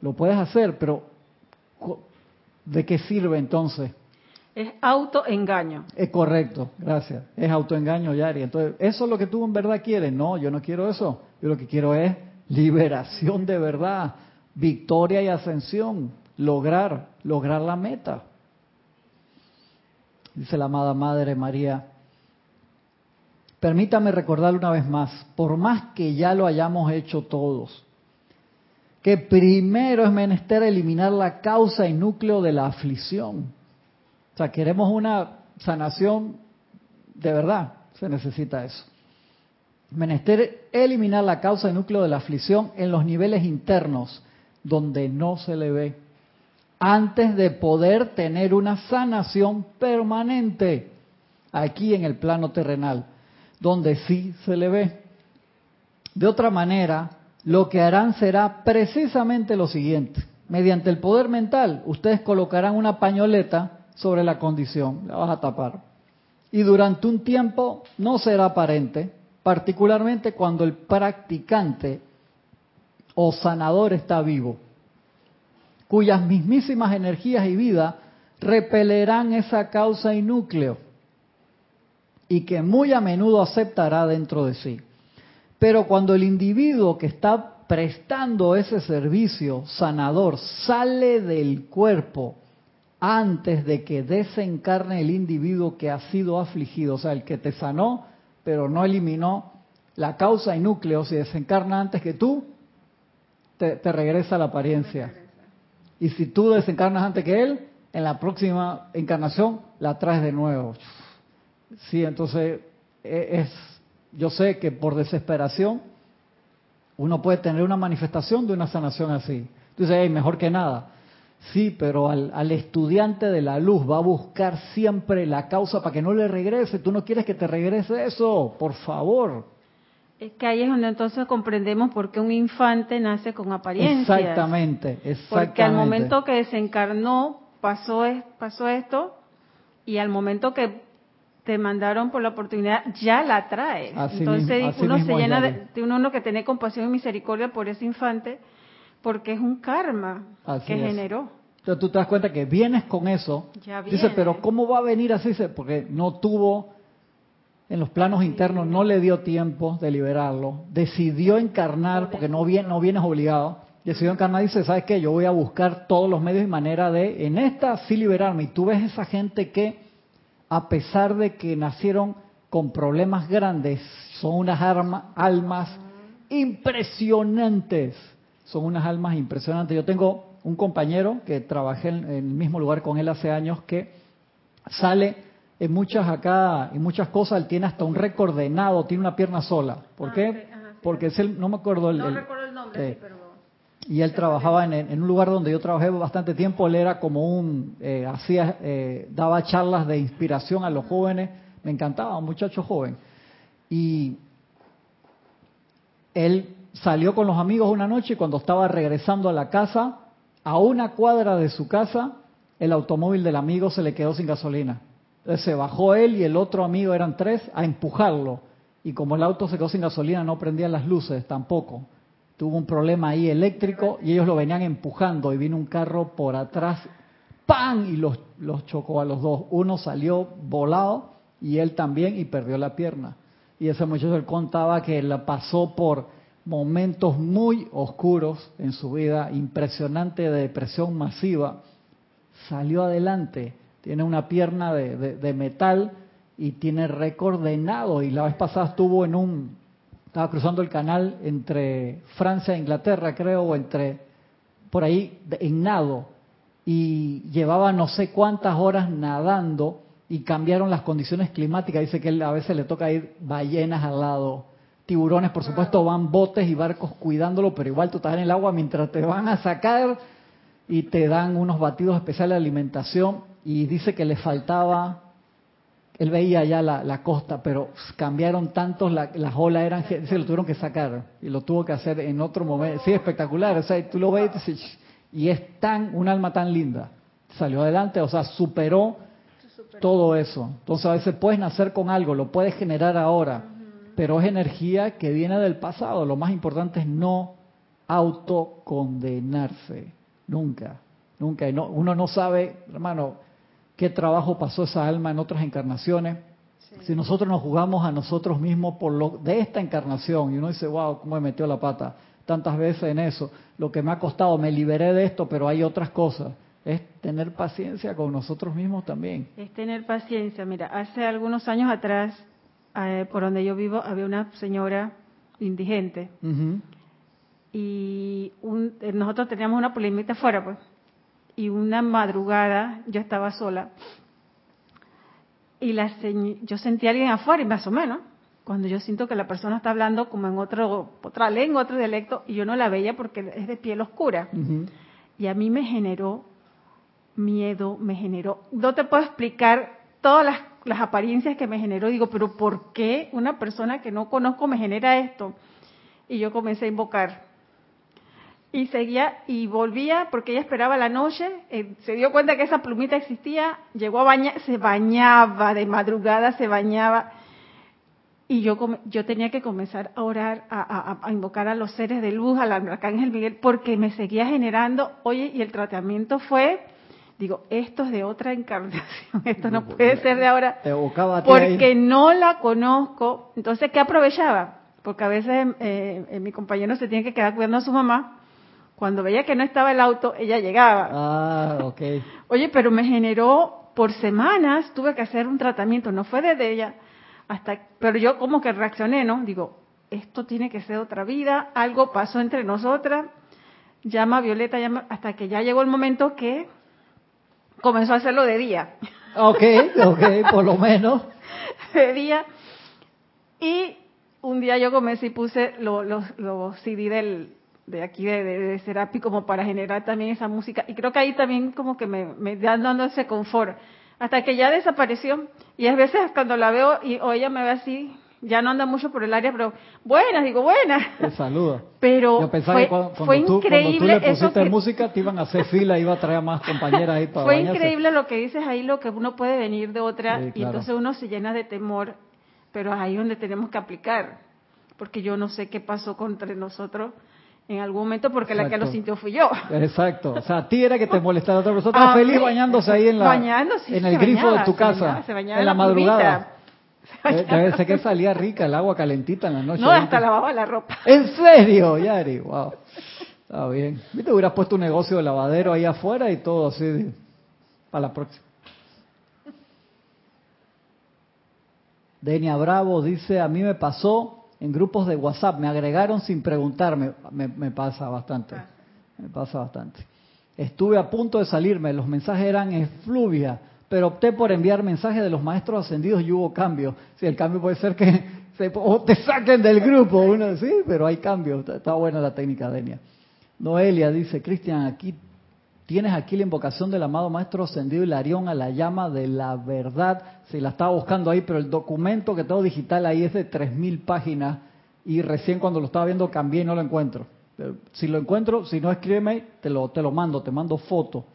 lo puedes hacer, pero ¿de qué sirve entonces? Es autoengaño. Es correcto, gracias. Es autoengaño, Yari. Entonces, ¿eso es lo que tú en verdad quieres? No, yo no quiero eso. Yo lo que quiero es liberación de verdad victoria y ascensión, lograr, lograr la meta. Dice la amada Madre María, permítame recordarle una vez más, por más que ya lo hayamos hecho todos, que primero es menester eliminar la causa y núcleo de la aflicción. O sea, queremos una sanación de verdad, se necesita eso. Menester eliminar la causa y núcleo de la aflicción en los niveles internos, donde no se le ve, antes de poder tener una sanación permanente aquí en el plano terrenal, donde sí se le ve. De otra manera, lo que harán será precisamente lo siguiente. Mediante el poder mental, ustedes colocarán una pañoleta sobre la condición, la vas a tapar. Y durante un tiempo no será aparente, particularmente cuando el practicante o sanador está vivo, cuyas mismísimas energías y vida repelerán esa causa y núcleo, y que muy a menudo aceptará dentro de sí. Pero cuando el individuo que está prestando ese servicio sanador sale del cuerpo antes de que desencarne el individuo que ha sido afligido, o sea, el que te sanó, pero no eliminó la causa y núcleo. Si desencarna antes que tú, te, regresa la apariencia. Y si tú desencarnas antes que él, en la próxima encarnación la traes de nuevo. Sí, entonces e, es, yo sé que por desesperación uno puede tener una manifestación de una sanación así. Hey, mejor que nada. Sí, pero al, al, estudiante de la luz va a buscar siempre la causa para que no le regrese. Tú no quieres que te regrese eso, por favor. Es que ahí es donde entonces comprendemos por qué un infante nace con apariencias. Exactamente, exactamente. Porque al momento que desencarnó pasó, pasó esto y al momento que te mandaron por la oportunidad ya la traes. entonces uno se llena de, uno que tiene compasión y misericordia por ese infante porque es un karma que generó. Entonces tú te das cuenta que vienes con eso. Dice, pero ¿cómo va a venir así? Porque no tuvo en los planos internos no le dio tiempo de liberarlo, decidió encarnar, porque no, viene, no vienes obligado, decidió encarnar y dice, ¿sabes qué? Yo voy a buscar todos los medios y manera de, en esta sí liberarme. Y tú ves esa gente que, a pesar de que nacieron con problemas grandes, son unas almas impresionantes. Son unas almas impresionantes. Yo tengo un compañero que trabajé en el mismo lugar con él hace años que sale en muchas acá, en muchas cosas él tiene hasta un récord de nado, tiene una pierna sola. ¿Por ah, qué? Porque es el, no me acuerdo el, no recuerdo el nombre, sí, pero y él trabajaba en, un lugar donde yo trabajé bastante tiempo, él era como un, eh, hacía, eh, daba charlas de inspiración a los jóvenes, me encantaba, un muchacho joven. Y él salió con los amigos una noche y cuando estaba regresando a la casa, a una cuadra de su casa, el automóvil del amigo se le quedó sin gasolina. Entonces se bajó él y el otro amigo, eran tres, a empujarlo. Y como el auto se quedó sin gasolina, no prendían las luces tampoco. Tuvo un problema ahí eléctrico y ellos lo venían empujando y vino un carro por atrás, ¡pam! Y los, los chocó a los dos. Uno salió volado y él también y perdió la pierna. Y ese muchacho él contaba que la pasó por momentos muy oscuros en su vida, impresionante de depresión masiva. Salió adelante tiene una pierna de, metal y tiene récord de nado. Y la vez pasada estuvo en un, estaba cruzando el canal entre Francia e Inglaterra, creo, o entre, por ahí, en nado. Y llevaba no sé cuántas horas nadando y cambiaron las condiciones climáticas. Dice que a veces le toca ir ballenas al lado. Tiburones, por supuesto, van botes y barcos cuidándolo, pero igual tú estás en el agua mientras te van a sacar y te dan unos batidos especiales de alimentación y dice que le faltaba, él veía ya la, costa, pero cambiaron tantos, las olas eran, se lo tuvieron que sacar y lo tuvo que hacer en otro momento. Sí, espectacular, o sea, tú lo ves y, es tan, un alma tan linda. Salió adelante, o sea, superó todo eso. Entonces a veces puedes nacer con algo, lo puedes generar ahora, pero es energía que viene del pasado. Lo más importante es no autocondenarse, nunca, nunca. No, uno no sabe, hermano, qué trabajo pasó esa alma en otras encarnaciones. Si nosotros nos jugamos a nosotros mismos por lo de esta encarnación y uno dice, wow, cómo me metió la pata tantas veces en eso, lo que me ha costado, me liberé de esto, pero hay otras cosas. Es tener paciencia con nosotros mismos también. Es tener paciencia. Mira, hace algunos años atrás, eh, por donde yo vivo, había una señora indigente. Y eh, nosotros teníamos una polimita afuera, pues. Y una madrugada yo estaba sola. Y la yo sentí a alguien afuera y más o menos cuando yo siento que la persona está hablando como en otro otra lengua otro dialecto y yo no la veía porque es de piel oscura. Y a mí me generó miedo me generó no te puedo explicar todas las, las apariencias que me generó. Digo pero por qué una persona que no conozco me genera esto y yo comencé a invocar. Y seguía y volvía porque ella esperaba la noche, eh, se dio cuenta que esa plumita existía, llegó a bañar, se bañaba de madrugada, se bañaba. Y yo yo tenía que comenzar a orar, a, invocar a los seres de luz, al arcángel Miguel, porque me seguía generando, oye, y el tratamiento fue, digo, esto es de otra encarnación, <laughs> esto no, puede ser de ahora, porque no la conozco, entonces ¿qué aprovechaba? Porque a veces eh, eh, mi compañero se tiene que quedar cuidando a su mamá cuando veía que no estaba el auto, ella llegaba. Ah, ok. <laughs> Oye, pero me generó, por semanas tuve que hacer un tratamiento, no fue desde ella, hasta, pero yo como que reaccioné, ¿no? Digo, esto tiene que ser otra vida, algo pasó entre nosotras, llama a Violeta, llama, hasta que ya llegó el momento que comenzó a hacerlo de día. Ok, ok, por lo menos. <laughs> De día. Y un día yo comencé y puse los, los, CD del, de aquí de, de, Serapi como para generar también esa música. Y creo que ahí también como que me, me dan dando ese confort. Hasta que ya desapareció. Y a veces cuando la veo y o ella me ve así, ya no anda mucho por el área, pero buenas, digo buenas. Te saluda. Pero Yo pensaba fue, que cuando, fue tú, increíble cuando tú le eso pusiste que- música te iban a hacer fila, iba a traer más compañeras ahí para Fue bañarse. increíble lo que dices ahí, lo que uno puede venir de otra, Sí, y claro. entonces uno se llena de temor, pero ahí es donde tenemos que aplicar, porque yo no sé qué pasó entre nosotros en algún momento, porque la que Exacto. lo sintió fui yo. Exacto. O sea, a ti era que te molestara otra persona. <laughs> Ah, feliz bañándose ahí en la Bañándose, en se el grifo bañaba, de tu se casa. bañaba, se bañaba en en la la madrugada. <laughs> ser que salía rica el agua calentita en la noche. No, hasta lavaba la ropa. ¿En serio, Yari? Wow. Está bien. Viste, hubieras puesto un negocio de lavadero ahí afuera y todo así. Para la próxima. Denia Bravo dice, a mí me pasó en grupos de WhatsApp, me agregaron sin preguntarme. Me, me pasa bastante. Me pasa bastante. Estuve a punto de salirme, los mensajes eran efluvia, pero opté por enviar mensajes de los maestros ascendidos y hubo cambio. Si el cambio puede ser que <laughs> se, o te saquen del grupo, uno sí, pero hay cambio. Está, está buena la técnica, Denia. Noelia dice, Cristian, aquí tienes aquí la invocación del amado maestro ascendido Hilarión a la llama de la verdad. Si la estaba buscando ahí, pero el documento que tengo digital ahí es de 3.000 páginas y recién cuando lo estaba viendo cambié y no lo encuentro. Pero si lo encuentro, si no escríbeme, te lo, te lo mando, te mando foto.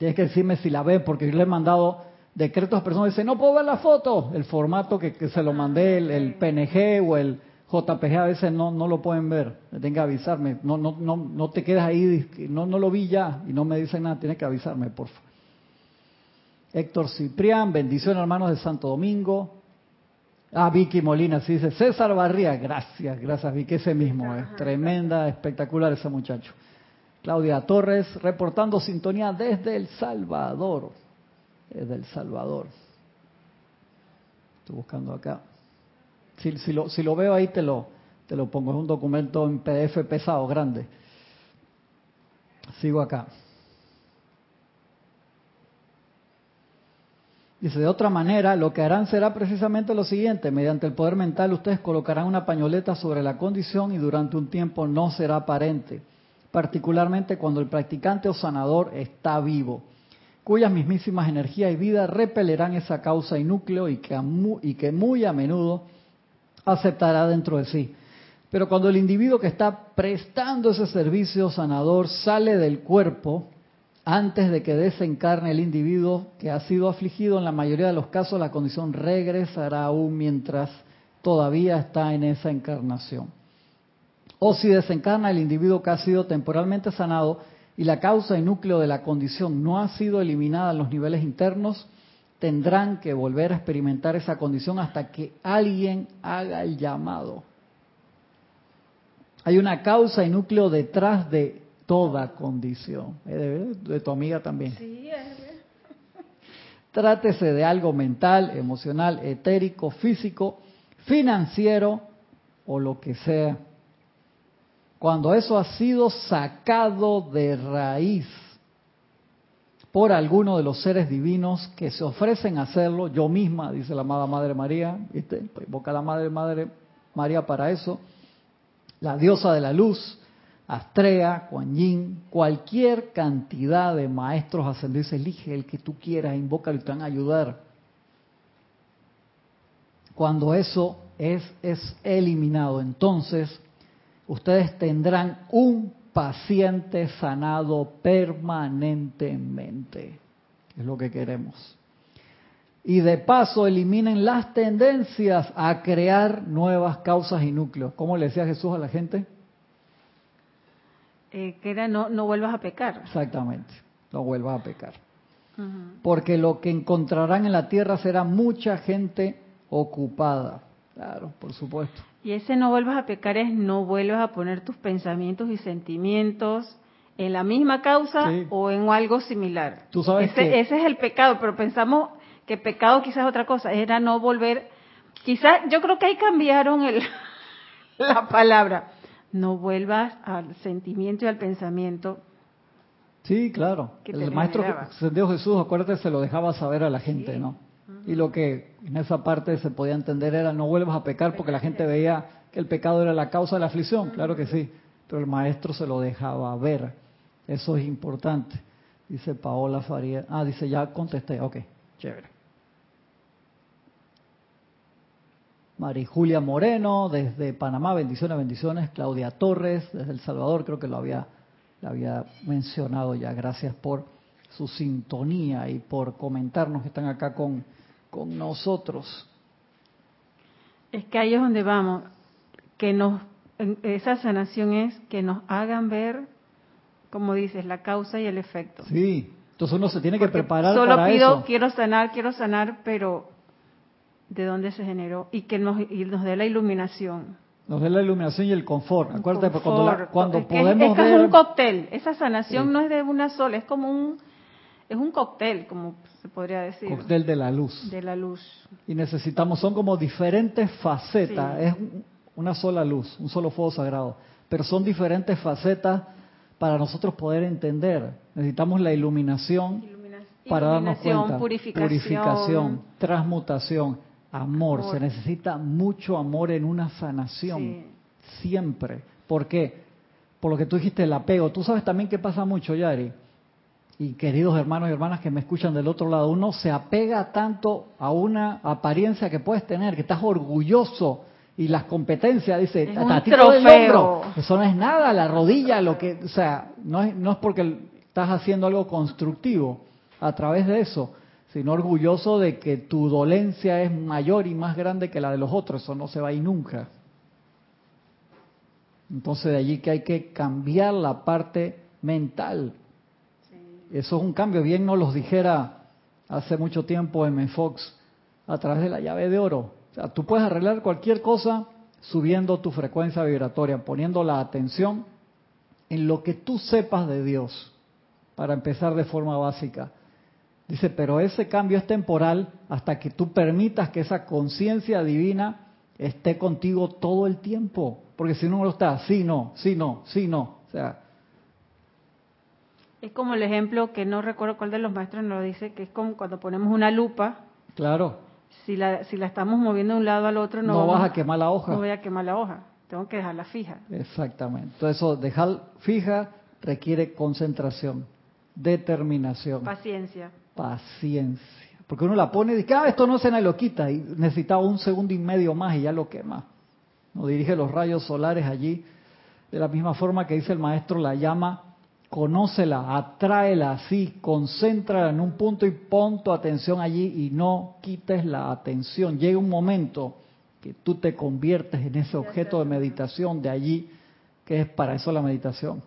Tienes que decirme si la ven, porque yo le he mandado decretos a personas que dicen, no puedo ver la foto. El formato que, que se lo mandé, el, el PNG o el JPG, a veces no, no lo pueden ver. Tienen que avisarme. No, no, no, no te quedas ahí, no, no lo vi ya y no me dicen nada. Tienes que avisarme, por favor. Héctor Ciprián, bendiciones hermanos de Santo Domingo. Ah, Vicky Molina, sí dice César Barría, gracias, gracias Vicky, ese mismo, es tremenda, espectacular ese muchacho. Claudia Torres, reportando sintonía desde El Salvador, desde El Salvador. Estoy buscando acá. Si, lo, si lo veo ahí te lo, te lo pongo, es un documento en PDF pesado, grande. Sigo acá. Dice, de otra manera, lo que harán será precisamente lo siguiente. Mediante el poder mental ustedes colocarán una pañoleta sobre la condición y durante un tiempo no será aparente, particularmente cuando el practicante o sanador está vivo, cuyas mismísimas energías y vida repelerán esa causa y núcleo y que, y que muy a menudo aceptará dentro de sí. Pero cuando el individuo que está prestando ese servicio sanador sale del cuerpo, antes de que desencarne el individuo que ha sido afligido, en la mayoría de los casos la condición regresará aún mientras todavía está en esa encarnación. O si desencarna el individuo que ha sido temporalmente sanado y la causa y núcleo de la condición no ha sido eliminada en los niveles internos, tendrán que volver a experimentar esa condición hasta que alguien haga el llamado. Hay una causa y núcleo detrás de toda condición. De, de tu amiga también. Sí, es- <laughs> Trátese de algo mental, emocional, etérico, físico, financiero o lo que sea. Cuando eso ha sido sacado de raíz por alguno de los seres divinos que se ofrecen a hacerlo, yo misma, dice la amada Madre María, ¿viste? Pues invoca a la Madre Madre María para eso, la diosa de la luz, Astrea, Kuan Yin, cualquier cantidad de maestros ascendidos, elige el que tú quieras, invócalo y te van a ayudar. Cuando eso es, es eliminado, entonces ustedes tendrán un paciente sanado permanentemente, es lo que queremos. Y de paso eliminen las tendencias a crear nuevas causas y núcleos. ¿Cómo le decía Jesús a la gente? eh, que era no, no vuelvas a pecar. Exactamente, no vuelvas a pecar. Porque lo que encontrarán en la tierra será mucha gente ocupada. Claro, por supuesto. Y ese no vuelvas a pecar es no vuelvas a poner tus pensamientos y sentimientos en la misma causa Sí. o en algo similar. Tú sabes ese, que- ese es el pecado, pero pensamos que pecado quizás es otra cosa, era no volver Quizás, yo creo que ahí cambiaron el, <laughs> la palabra. No vuelvas al sentimiento y al pensamiento. Sí, claro. El maestro Jesús, acuérdate, se lo dejaba saber a la gente, ¿no? Y lo que en esa parte se podía entender era no vuelvas a pecar porque la gente veía que el pecado era la causa de la aflicción, claro que sí, pero el maestro se lo dejaba ver. Eso es importante. Dice Paola Faría. Ah, dice, ya contesté. Ok, chévere. María Julia Moreno, desde Panamá, bendiciones, bendiciones. Claudia Torres, desde El Salvador, creo que lo había, lo había mencionado ya. Gracias por su sintonía y por comentarnos que están acá con, con nosotros. Es que ahí es donde vamos, que nos, esa sanación es que nos hagan ver como dices, la causa y el efecto. Sí, entonces uno se tiene que preparar solo pido, quiero sanar, quiero sanar, pero ¿de dónde se generó? Y que nos, y nos dé la iluminación. Nos dé la iluminación y el confort. Acuérdate, cuando, cuando podemos es, es un cóctel. Esa sanación no es de una sola, es como un es un cóctel, como se podría decir. Cóctel de la luz. De la luz. Y necesitamos, son como diferentes facetas. Es una sola luz, un solo fuego sagrado. Pero son diferentes facetas para nosotros poder entender. Necesitamos la iluminación, para darnos cuenta. Purificación, transmutación, amor. Se necesita mucho amor en una sanación. Siempre. ¿Por qué? Por lo que tú dijiste, el apego. Tú sabes también qué pasa mucho, Yari. Y queridos hermanos y hermanas que me escuchan del otro lado, uno se apega tanto a una apariencia que puedes tener, que estás orgulloso y las competencias, dice, es hombro. Eso no es nada, la rodilla, lo que, o sea, no es, no es porque estás haciendo algo constructivo a través de eso, sino orgulloso de que tu dolencia es mayor y más grande que la de los otros, eso no se va a ir nunca. Entonces de allí que hay que cambiar la parte mental. Eso es un cambio, bien nos los dijera hace mucho tiempo M. Fox a través de la llave de oro o sea, tú puedes arreglar cualquier cosa subiendo tu frecuencia vibratoria, poniendo la atención en lo que tú sepas de Dios, para empezar de forma básica. Dice, pero ese cambio es temporal hasta que tú permitas que esa conciencia divina esté contigo todo el tiempo. Porque si no lo está, sí, no, sí, no, sí, no. O sea. Es como el ejemplo que no recuerdo cuál de los maestros nos lo dice, que es como cuando ponemos una lupa. Claro si la, si la estamos moviendo de un lado al otro, no, no vas a quemar la hoja. No voy a quemar la hoja. Tengo que dejarla fija. Exactamente. Entonces, eso, dejar fija requiere concentración, determinación. Paciencia. Paciencia. Porque uno la pone y dice, ah, esto no se me lo quita. Y necesitaba un segundo y medio más y ya lo quema. No dirige los rayos solares allí. De la misma forma que dice el maestro, la llama conócela, atráela así, concéntrala en un punto y pon tu atención allí y no quites la atención. Llega un momento que tú te conviertes en ese objeto de meditación de allí, que es para eso la meditación.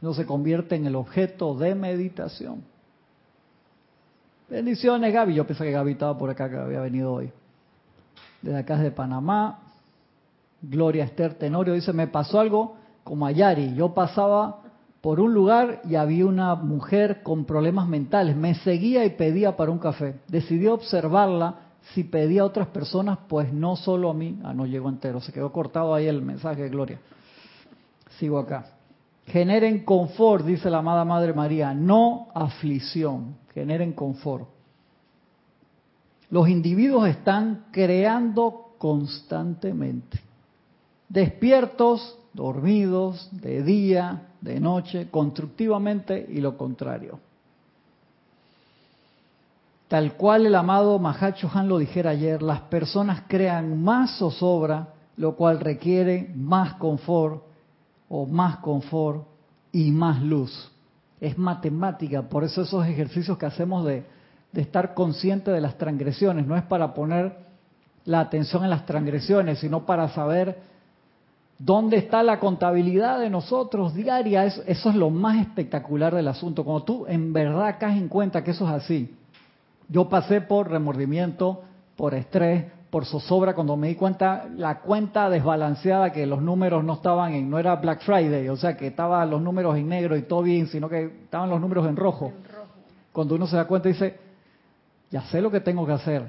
No se convierte en el objeto de meditación. Bendiciones, Gaby. Yo pensé que Gaby estaba por acá, que había venido hoy. Desde acá de Panamá. Gloria Esther Tenorio dice, me pasó algo como a Yari. Yo pasaba por un lugar y había una mujer con problemas mentales. Me seguía y pedía para un café. Decidí observarla. Si pedía a otras personas, pues no solo a mí. Ah, no llegó entero. Se quedó cortado ahí el mensaje de Gloria. Sigo acá. Generen confort, dice la amada Madre María, no aflicción. Generen confort. Los individuos están creando constantemente. Despiertos, dormidos, de día, de noche, constructivamente y lo contrario. Tal cual el amado Mahacho Han lo dijera ayer, las personas crean más zozobra, lo cual requiere más confort o más confort y más luz. Es matemática, por eso esos ejercicios que hacemos de, de estar consciente de las transgresiones, no es para poner la atención en las transgresiones, sino para saber ¿Dónde está la contabilidad de nosotros diaria? Eso, es lo más espectacular del asunto. Cuando tú en verdad caes en cuenta que eso es así. Yo pasé por remordimiento, por estrés, por zozobra, cuando me di cuenta la cuenta desbalanceada que los números no estaban en, no era Black Friday, o sea que estaban los números en negro y todo bien, sino que estaban los números en rojo. Cuando uno se da cuenta y dice, ya sé lo que tengo que hacer,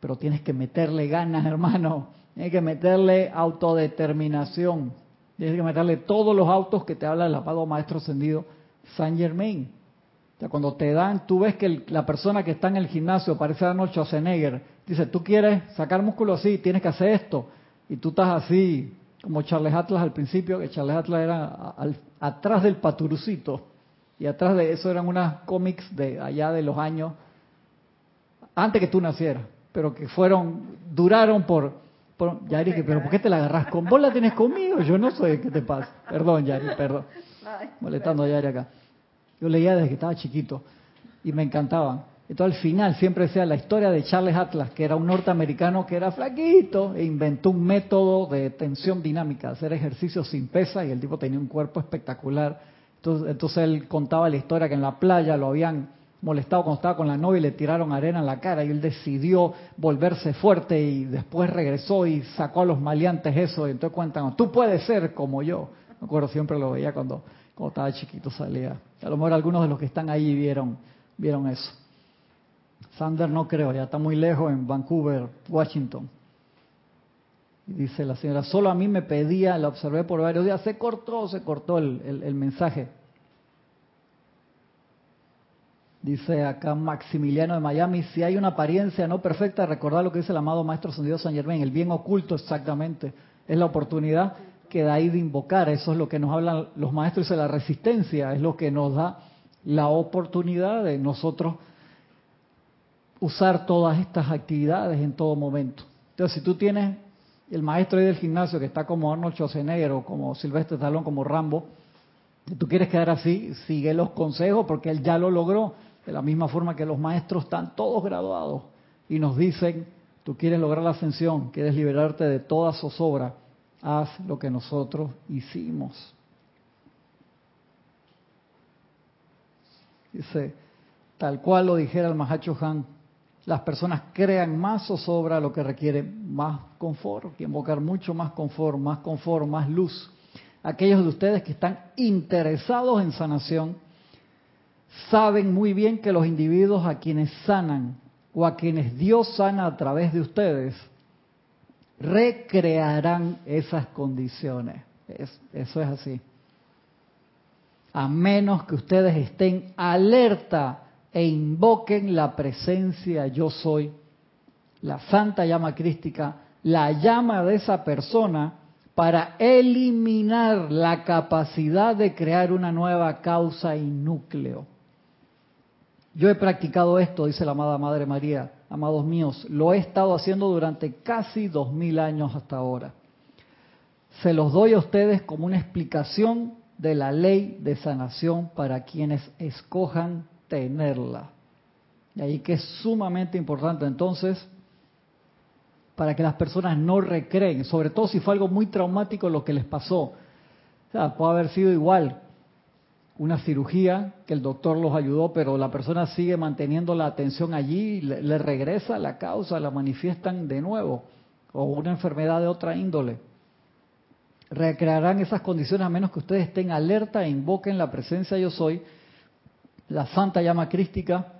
pero tienes que meterle ganas, hermano. Tienes que meterle autodeterminación. Tienes que meterle todos los autos que te habla el apado maestro ascendido San Germain. O sea, cuando te dan, tú ves que la persona que está en el gimnasio, parece Arnold Schwarzenegger, dice, tú quieres sacar músculo así, tienes que hacer esto. Y tú estás así, como Charles Atlas al principio, que Charles Atlas era atrás del paturucito. Y atrás de eso eran unas cómics de allá de los años, antes que tú nacieras, pero que fueron, duraron por... por Yari, pero ¿por qué te la agarras con? Vos la tienes conmigo, yo no sé qué te pasa. Perdón, Yari, perdón. Molestando a Yari acá. Yo leía desde que estaba chiquito y me encantaban. Entonces al final siempre decía la historia de Charles Atlas, que era un norteamericano que era flaquito e inventó un método de tensión dinámica, hacer ejercicios sin pesa y el tipo tenía un cuerpo espectacular. Entonces, entonces él contaba la historia que en la playa lo habían molestado cuando estaba con la novia y le tiraron arena en la cara y él decidió volverse fuerte y después regresó y sacó a los maleantes eso y entonces cuentan, tú puedes ser como yo. Me acuerdo, siempre lo veía cuando cuando estaba chiquito salía. A lo mejor algunos de los que están ahí vieron, vieron eso. Sander no creo, ya está muy lejos en Vancouver, Washington. Y dice la señora, solo a mí me pedía, la observé por varios días, se cortó, se cortó el, el mensaje. Dice acá Maximiliano de Miami, si hay una apariencia no perfecta, recordar lo que dice el amado Maestro Sendido San Germán, el bien oculto exactamente, es la oportunidad que da ahí de invocar. Eso es lo que nos hablan los maestros de la resistencia, es lo que nos da la oportunidad de nosotros usar todas estas actividades en todo momento. Entonces, si tú tienes el maestro ahí del gimnasio que está como Arnold Schwarzenegger como Silvestre Stallone, como Rambo, y tú quieres quedar así, sigue los consejos porque él ya lo logró. De la misma forma que los maestros están todos graduados y nos dicen, tú quieres lograr la ascensión, quieres liberarte de toda zozobra, haz lo que nosotros hicimos. Dice, tal cual lo dijera el Mahacho Han, las personas crean más o sobra lo que requiere más confort, que invocar mucho más confort, más confort, más luz. Aquellos de ustedes que están interesados en sanación saben muy bien que los individuos a quienes sanan o a quienes Dios sana a través de ustedes recrearán esas condiciones. eso es así. A menos que ustedes estén alerta e invoquen la presencia yo soy, la santa llama crística, la llama de esa persona para eliminar la capacidad de crear una nueva causa y núcleo. Yo he practicado esto, dice la amada Madre María, amados míos, lo he estado haciendo durante casi dos mil años hasta ahora. Se los doy a ustedes como una explicación de la ley de sanación para quienes escojan tenerla. Y ahí que es sumamente importante entonces para que las personas no recreen, sobre todo si fue algo muy traumático lo que les pasó. O sea, puede haber sido igual una cirugía que el doctor los ayudó, pero la persona sigue manteniendo la atención allí, le, regresa la causa, la manifiestan de nuevo, o una enfermedad de otra índole. Recrearán esas condiciones a menos que ustedes estén alerta e invoquen la presencia yo soy, la santa llama crística,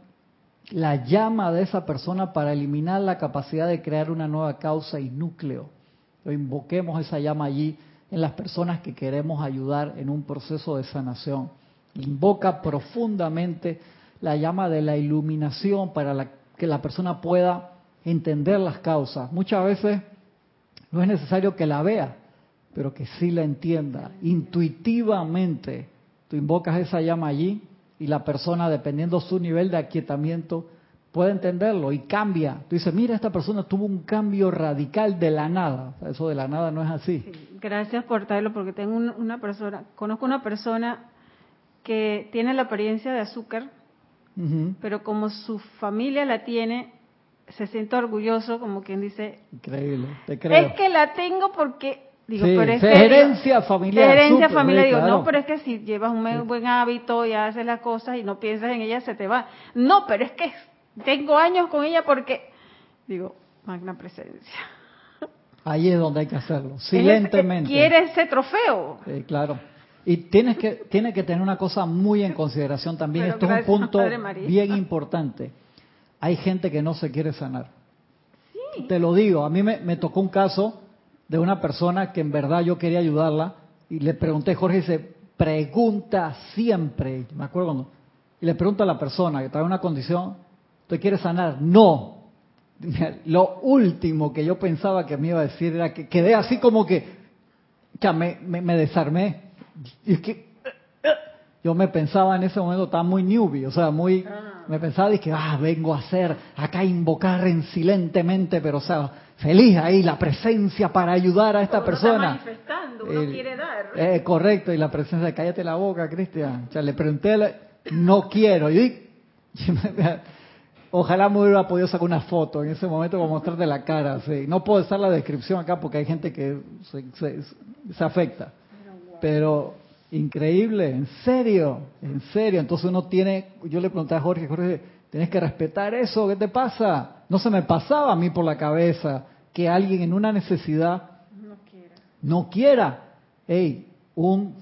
la llama de esa persona para eliminar la capacidad de crear una nueva causa y núcleo. Lo invoquemos esa llama allí en las personas que queremos ayudar en un proceso de sanación. Invoca profundamente la llama de la iluminación para que la persona pueda entender las causas. Muchas veces no es necesario que la vea, pero que sí la entienda. Intuitivamente, tú invocas esa llama allí y la persona, dependiendo su nivel de aquietamiento, puede entenderlo y cambia. Tú dices, mira, esta persona tuvo un cambio radical de la nada. Eso de la nada no es así. Gracias por traerlo, porque tengo una persona, conozco una persona que tiene la apariencia de azúcar, pero como su familia la tiene, se siente orgulloso, como quien dice, increíble, te creo. Es que la tengo porque Digo, pero es herencia familiar. Herencia familiar, digo, no, pero es que si llevas un buen hábito y haces las cosas y no piensas en ella, se te va. No, pero es que tengo años con ella porque, digo, magna presencia. Ahí es donde hay que hacerlo, silentemente. Quiere ese trofeo. Sí, claro. Y tienes que, tiene que tener una cosa muy en consideración también. Esto es un punto bien importante. Hay gente que no se quiere sanar. Sí, te lo digo, a mí me, me tocó un caso de una persona que en verdad yo quería ayudarla y le pregunté, Jorge dice, pregunta siempre, me acuerdo cuando, y le pregunto a la persona que en una condición, ¿tú quieres sanar? No. <laughs> Lo último que yo pensaba que me iba a decir era que quedé así como que, ya me, me, desarmé. Y es que yo me pensaba en ese momento, estaba muy newbie, o sea, muy, ah. me pensaba, que ah, vengo a hacer, acá invocar en silentemente, pero o sea, feliz ahí, la presencia para ayudar a esta persona. Está manifestando, uno quiere dar. Eh, correcto, y la presencia, cállate la boca, Cristian. O sea, le pregunté, no quiero. Y, <laughs> ojalá me hubiera podido sacar una foto en ese momento para mostrarte la cara. Sí. No puedo estar la descripción acá porque hay gente que se, se, afecta. Pero increíble, en serio, en serio. Entonces uno tiene, yo le pregunté a Jorge, Jorge, tienes que respetar eso, ¿qué te pasa? No se me pasaba a mí por la cabeza que alguien en una necesidad no quiera. No quiera. Hey, un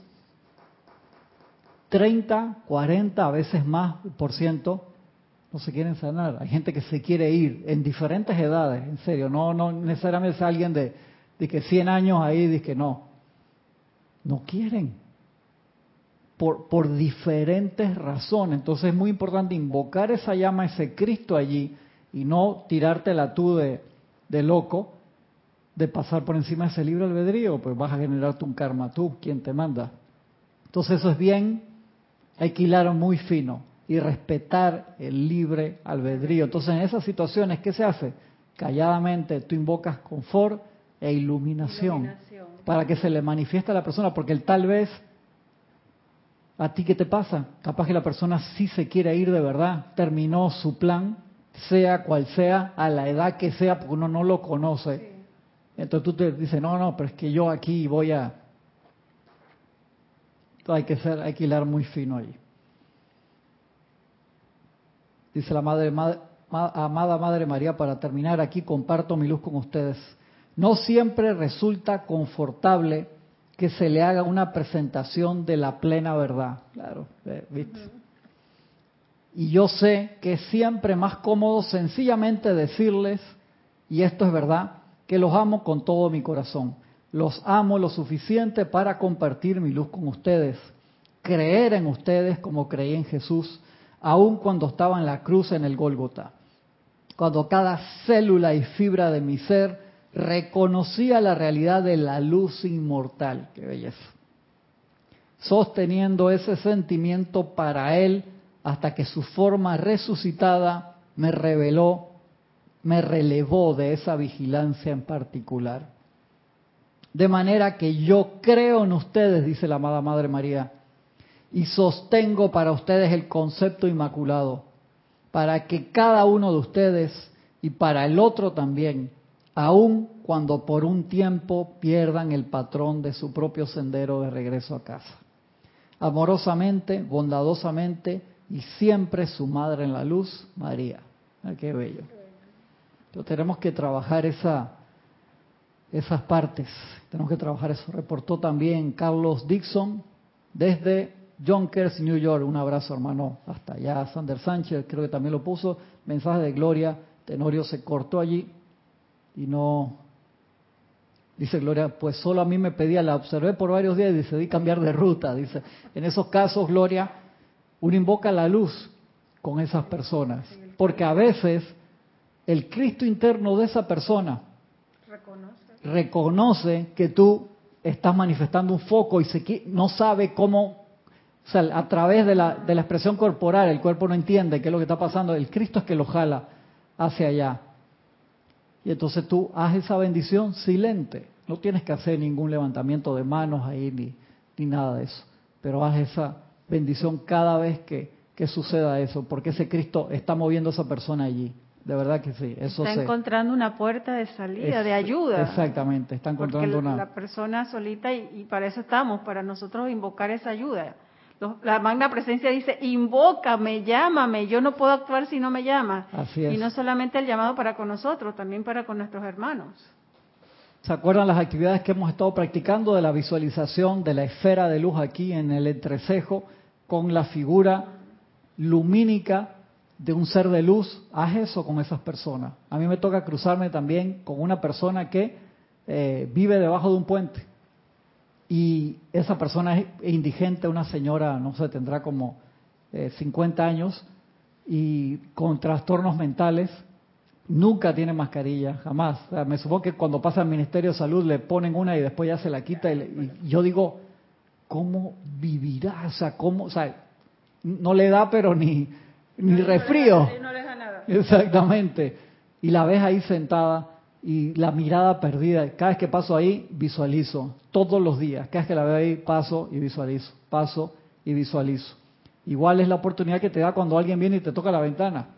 30, 40, a veces más por ciento no se quieren sanar. Hay gente que se quiere ir en diferentes edades, en serio. No, no necesariamente es alguien de, de que 100 años ahí, dice que no. No quieren. Por, diferentes razones. Entonces es muy importante invocar esa llama, ese Cristo allí, y no tirártela tú de, de loco, de pasar por encima de ese libre albedrío, pues vas a generarte un karma tú, quien te manda. Entonces eso es bien hilar muy fino y respetar el libre albedrío. Entonces, en esas situaciones, ¿qué se hace? Calladamente tú invocas confort e iluminación, para que se le manifieste a la persona, porque el tal vez, ¿a ti qué te pasa? Capaz que la persona sí se quiere ir de verdad, terminó su plan, sea cual sea, a la edad que sea, porque uno no lo conoce. Entonces tú te dices, no, no, pero es que yo aquí voy a hay que ser, hay que hilar muy fino ahí. Dice la madre, amada Madre María, para terminar aquí comparto mi luz con ustedes. No siempre resulta confortable que se le haga una presentación de la plena verdad. Claro, ¿viste? Y yo sé que es siempre más cómodo sencillamente decirles, y esto es verdad, que los amo con todo mi corazón los amo lo suficiente para compartir mi luz con ustedes, creer en ustedes como creí en Jesús, aun cuando estaba en la cruz en el Gólgota, cuando cada célula y fibra de mi ser reconocía la realidad de la luz inmortal. Qué belleza. Sosteniendo ese sentimiento para Él hasta que su forma resucitada me reveló, me relevó de esa vigilancia en particular. De manera que yo creo en ustedes, dice la amada Madre María, y sostengo para ustedes el concepto inmaculado, para que cada uno de ustedes y para el otro también, aun cuando por un tiempo pierdan el patrón de su propio sendero de regreso a casa. Amorosamente, bondadosamente y siempre su Madre en la luz, María. qué bello. Entonces tenemos que trabajar esa esas partes. Tenemos que trabajar eso. Reportó también Carlos Dixon desde Yonkers, New York. Un abrazo, hermano, hasta allá. Sander Sánchez, creo que también lo puso. Mensaje de Gloria. Tenorio se cortó allí y no. Dice Gloria, pues solo a mí me pedía, la observé por varios días y decidí cambiar de ruta. Dice, en esos casos, Gloria, uno invoca la luz con esas personas. Porque a veces el Cristo interno de esa persona reconoce que tú estás manifestando un foco y se, no sabe cómo, o sea, a través de la, de la expresión corporal, el cuerpo no entiende qué es lo que está pasando, el Cristo es que lo jala hacia allá. Y entonces tú haz esa bendición silente, no tienes que hacer ningún levantamiento de manos ahí ni, ni nada de eso, pero haz esa bendición cada vez que, que suceda eso, porque ese Cristo está moviendo a esa persona allí. De verdad que sí. Eso está encontrando una puerta de salida, de ayuda. Exactamente, está encontrando una. La persona solita, y, para eso estamos, para nosotros invocar esa ayuda. La magna presencia dice: invócame, llámame. Yo no puedo actuar si no me llamas. Así es. Y no solamente el llamado para con nosotros, también para con nuestros hermanos. ¿Se acuerdan las actividades que hemos estado practicando de la visualización de la esfera de luz aquí en el entrecejo con la figura lumínica de un ser de luz, haz eso con esas personas. A mí me toca cruzarme también con una persona que eh, vive debajo de un puente y esa persona es indigente, una señora, no sé, tendrá como 50 eh, años y con trastornos mentales, nunca tiene mascarilla, jamás. me supongo que cuando pasa al Ministerio de Salud le ponen una y después ya se la quita y, y yo digo, ¿cómo vivirá? O sea, ¿cómo? O sea, no le da pero ni ni resfrío. No le da nada. Exactamente. Y la ves ahí sentada y la mirada perdida. Cada vez que paso ahí, visualizo. Todos los días. Cada vez que la veo ahí, paso y visualizo. Paso y visualizo. Igual es la oportunidad que te da cuando alguien viene y te toca la ventana.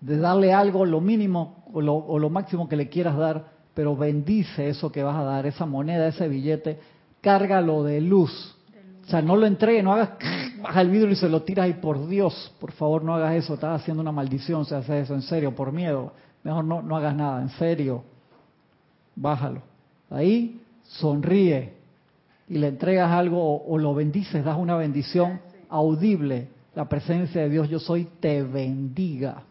De darle algo, lo mínimo o lo, o lo máximo que le quieras dar, pero bendice eso que vas a dar, esa moneda, ese billete, cárgalo de luz o sea, no lo entregue, no hagas, <laughs> baja el vidrio y se lo tiras y por Dios, por favor no hagas eso, estás haciendo una maldición se hace eso en serio, por miedo. Mejor no, no hagas nada, en serio. Bájalo. Ahí sonríe y le entregas algo o, lo bendices, das una bendición audible. La presencia de Dios, yo soy, te bendiga.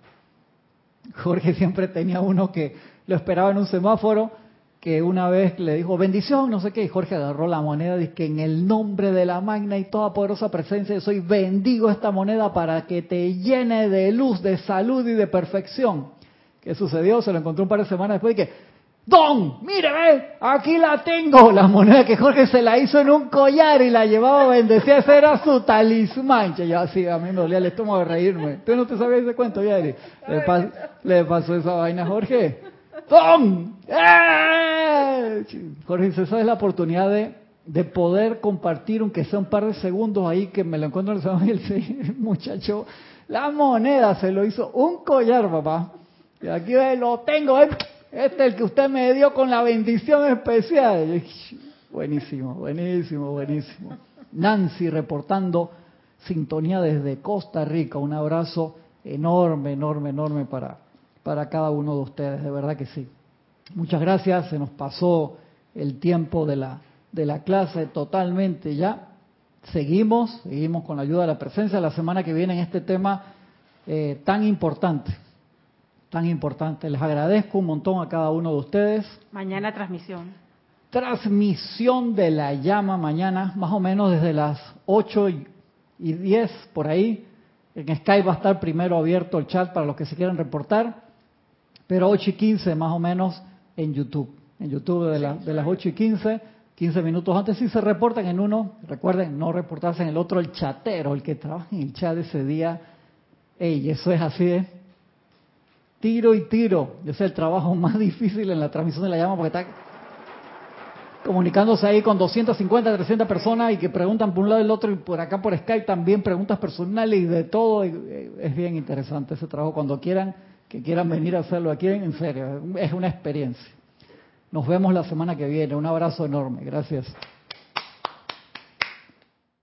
Jorge siempre tenía uno que lo esperaba en un semáforo que una vez le dijo bendición, no sé qué, y Jorge agarró la moneda y dice que en el nombre de la magna y toda poderosa presencia soy bendigo esta moneda para que te llene de luz, de salud y de perfección. ¿Qué sucedió? Se lo encontró un par de semanas después y que, Don, mire, ve, aquí la tengo, <laughs> la moneda que Jorge se la hizo en un collar y la llevaba a bendecir, ese era su talismán. Yo así, a mí me dolía el estómago de reírme. ¿Tú no te sabías ese cuento, Yari? ¿Le, ¿Le pasó esa vaina a Jorge? ¡Pum! ¡Eh! Jorge dice, esa es la oportunidad de, de, poder compartir, aunque sea un par de segundos ahí, que me lo encuentro en el, el <laughs> muchacho, la moneda se lo hizo un collar, papá. Y aquí lo tengo, ¿eh? este es el que usted me dio con la bendición especial. Buenísimo, buenísimo, buenísimo. Nancy reportando sintonía desde Costa Rica. Un abrazo enorme, enorme, enorme para, para cada uno de ustedes, de verdad que sí. Muchas gracias, se nos pasó el tiempo de la, de la clase totalmente ya. Seguimos, seguimos con la ayuda de la presencia la semana que viene en este tema eh, tan importante, tan importante. Les agradezco un montón a cada uno de ustedes. Mañana transmisión. Transmisión de la llama mañana, más o menos desde las 8 y 10 por ahí. En Skype va a estar primero abierto el chat para los que se quieran reportar pero 8 y 15 más o menos en YouTube. En YouTube de, de las 8 y 15, 15 minutos antes, si se reportan en uno, recuerden, no reportarse en el otro, el chatero, el que trabaja en el chat ese día. Ey, eso es así de tiro y tiro. Ese es el trabajo <laughs> más difícil en la transmisión de la llama porque está comunicándose ahí con 250, 300 personas y que preguntan por un lado y el otro y por acá por Skype también preguntas personales y de todo. Eh, es bien interesante ese trabajo. Cuando quieran que quieran venir a hacerlo aquí, en serio, es una experiencia. Nos vemos la semana que viene. Un abrazo enorme. Gracias.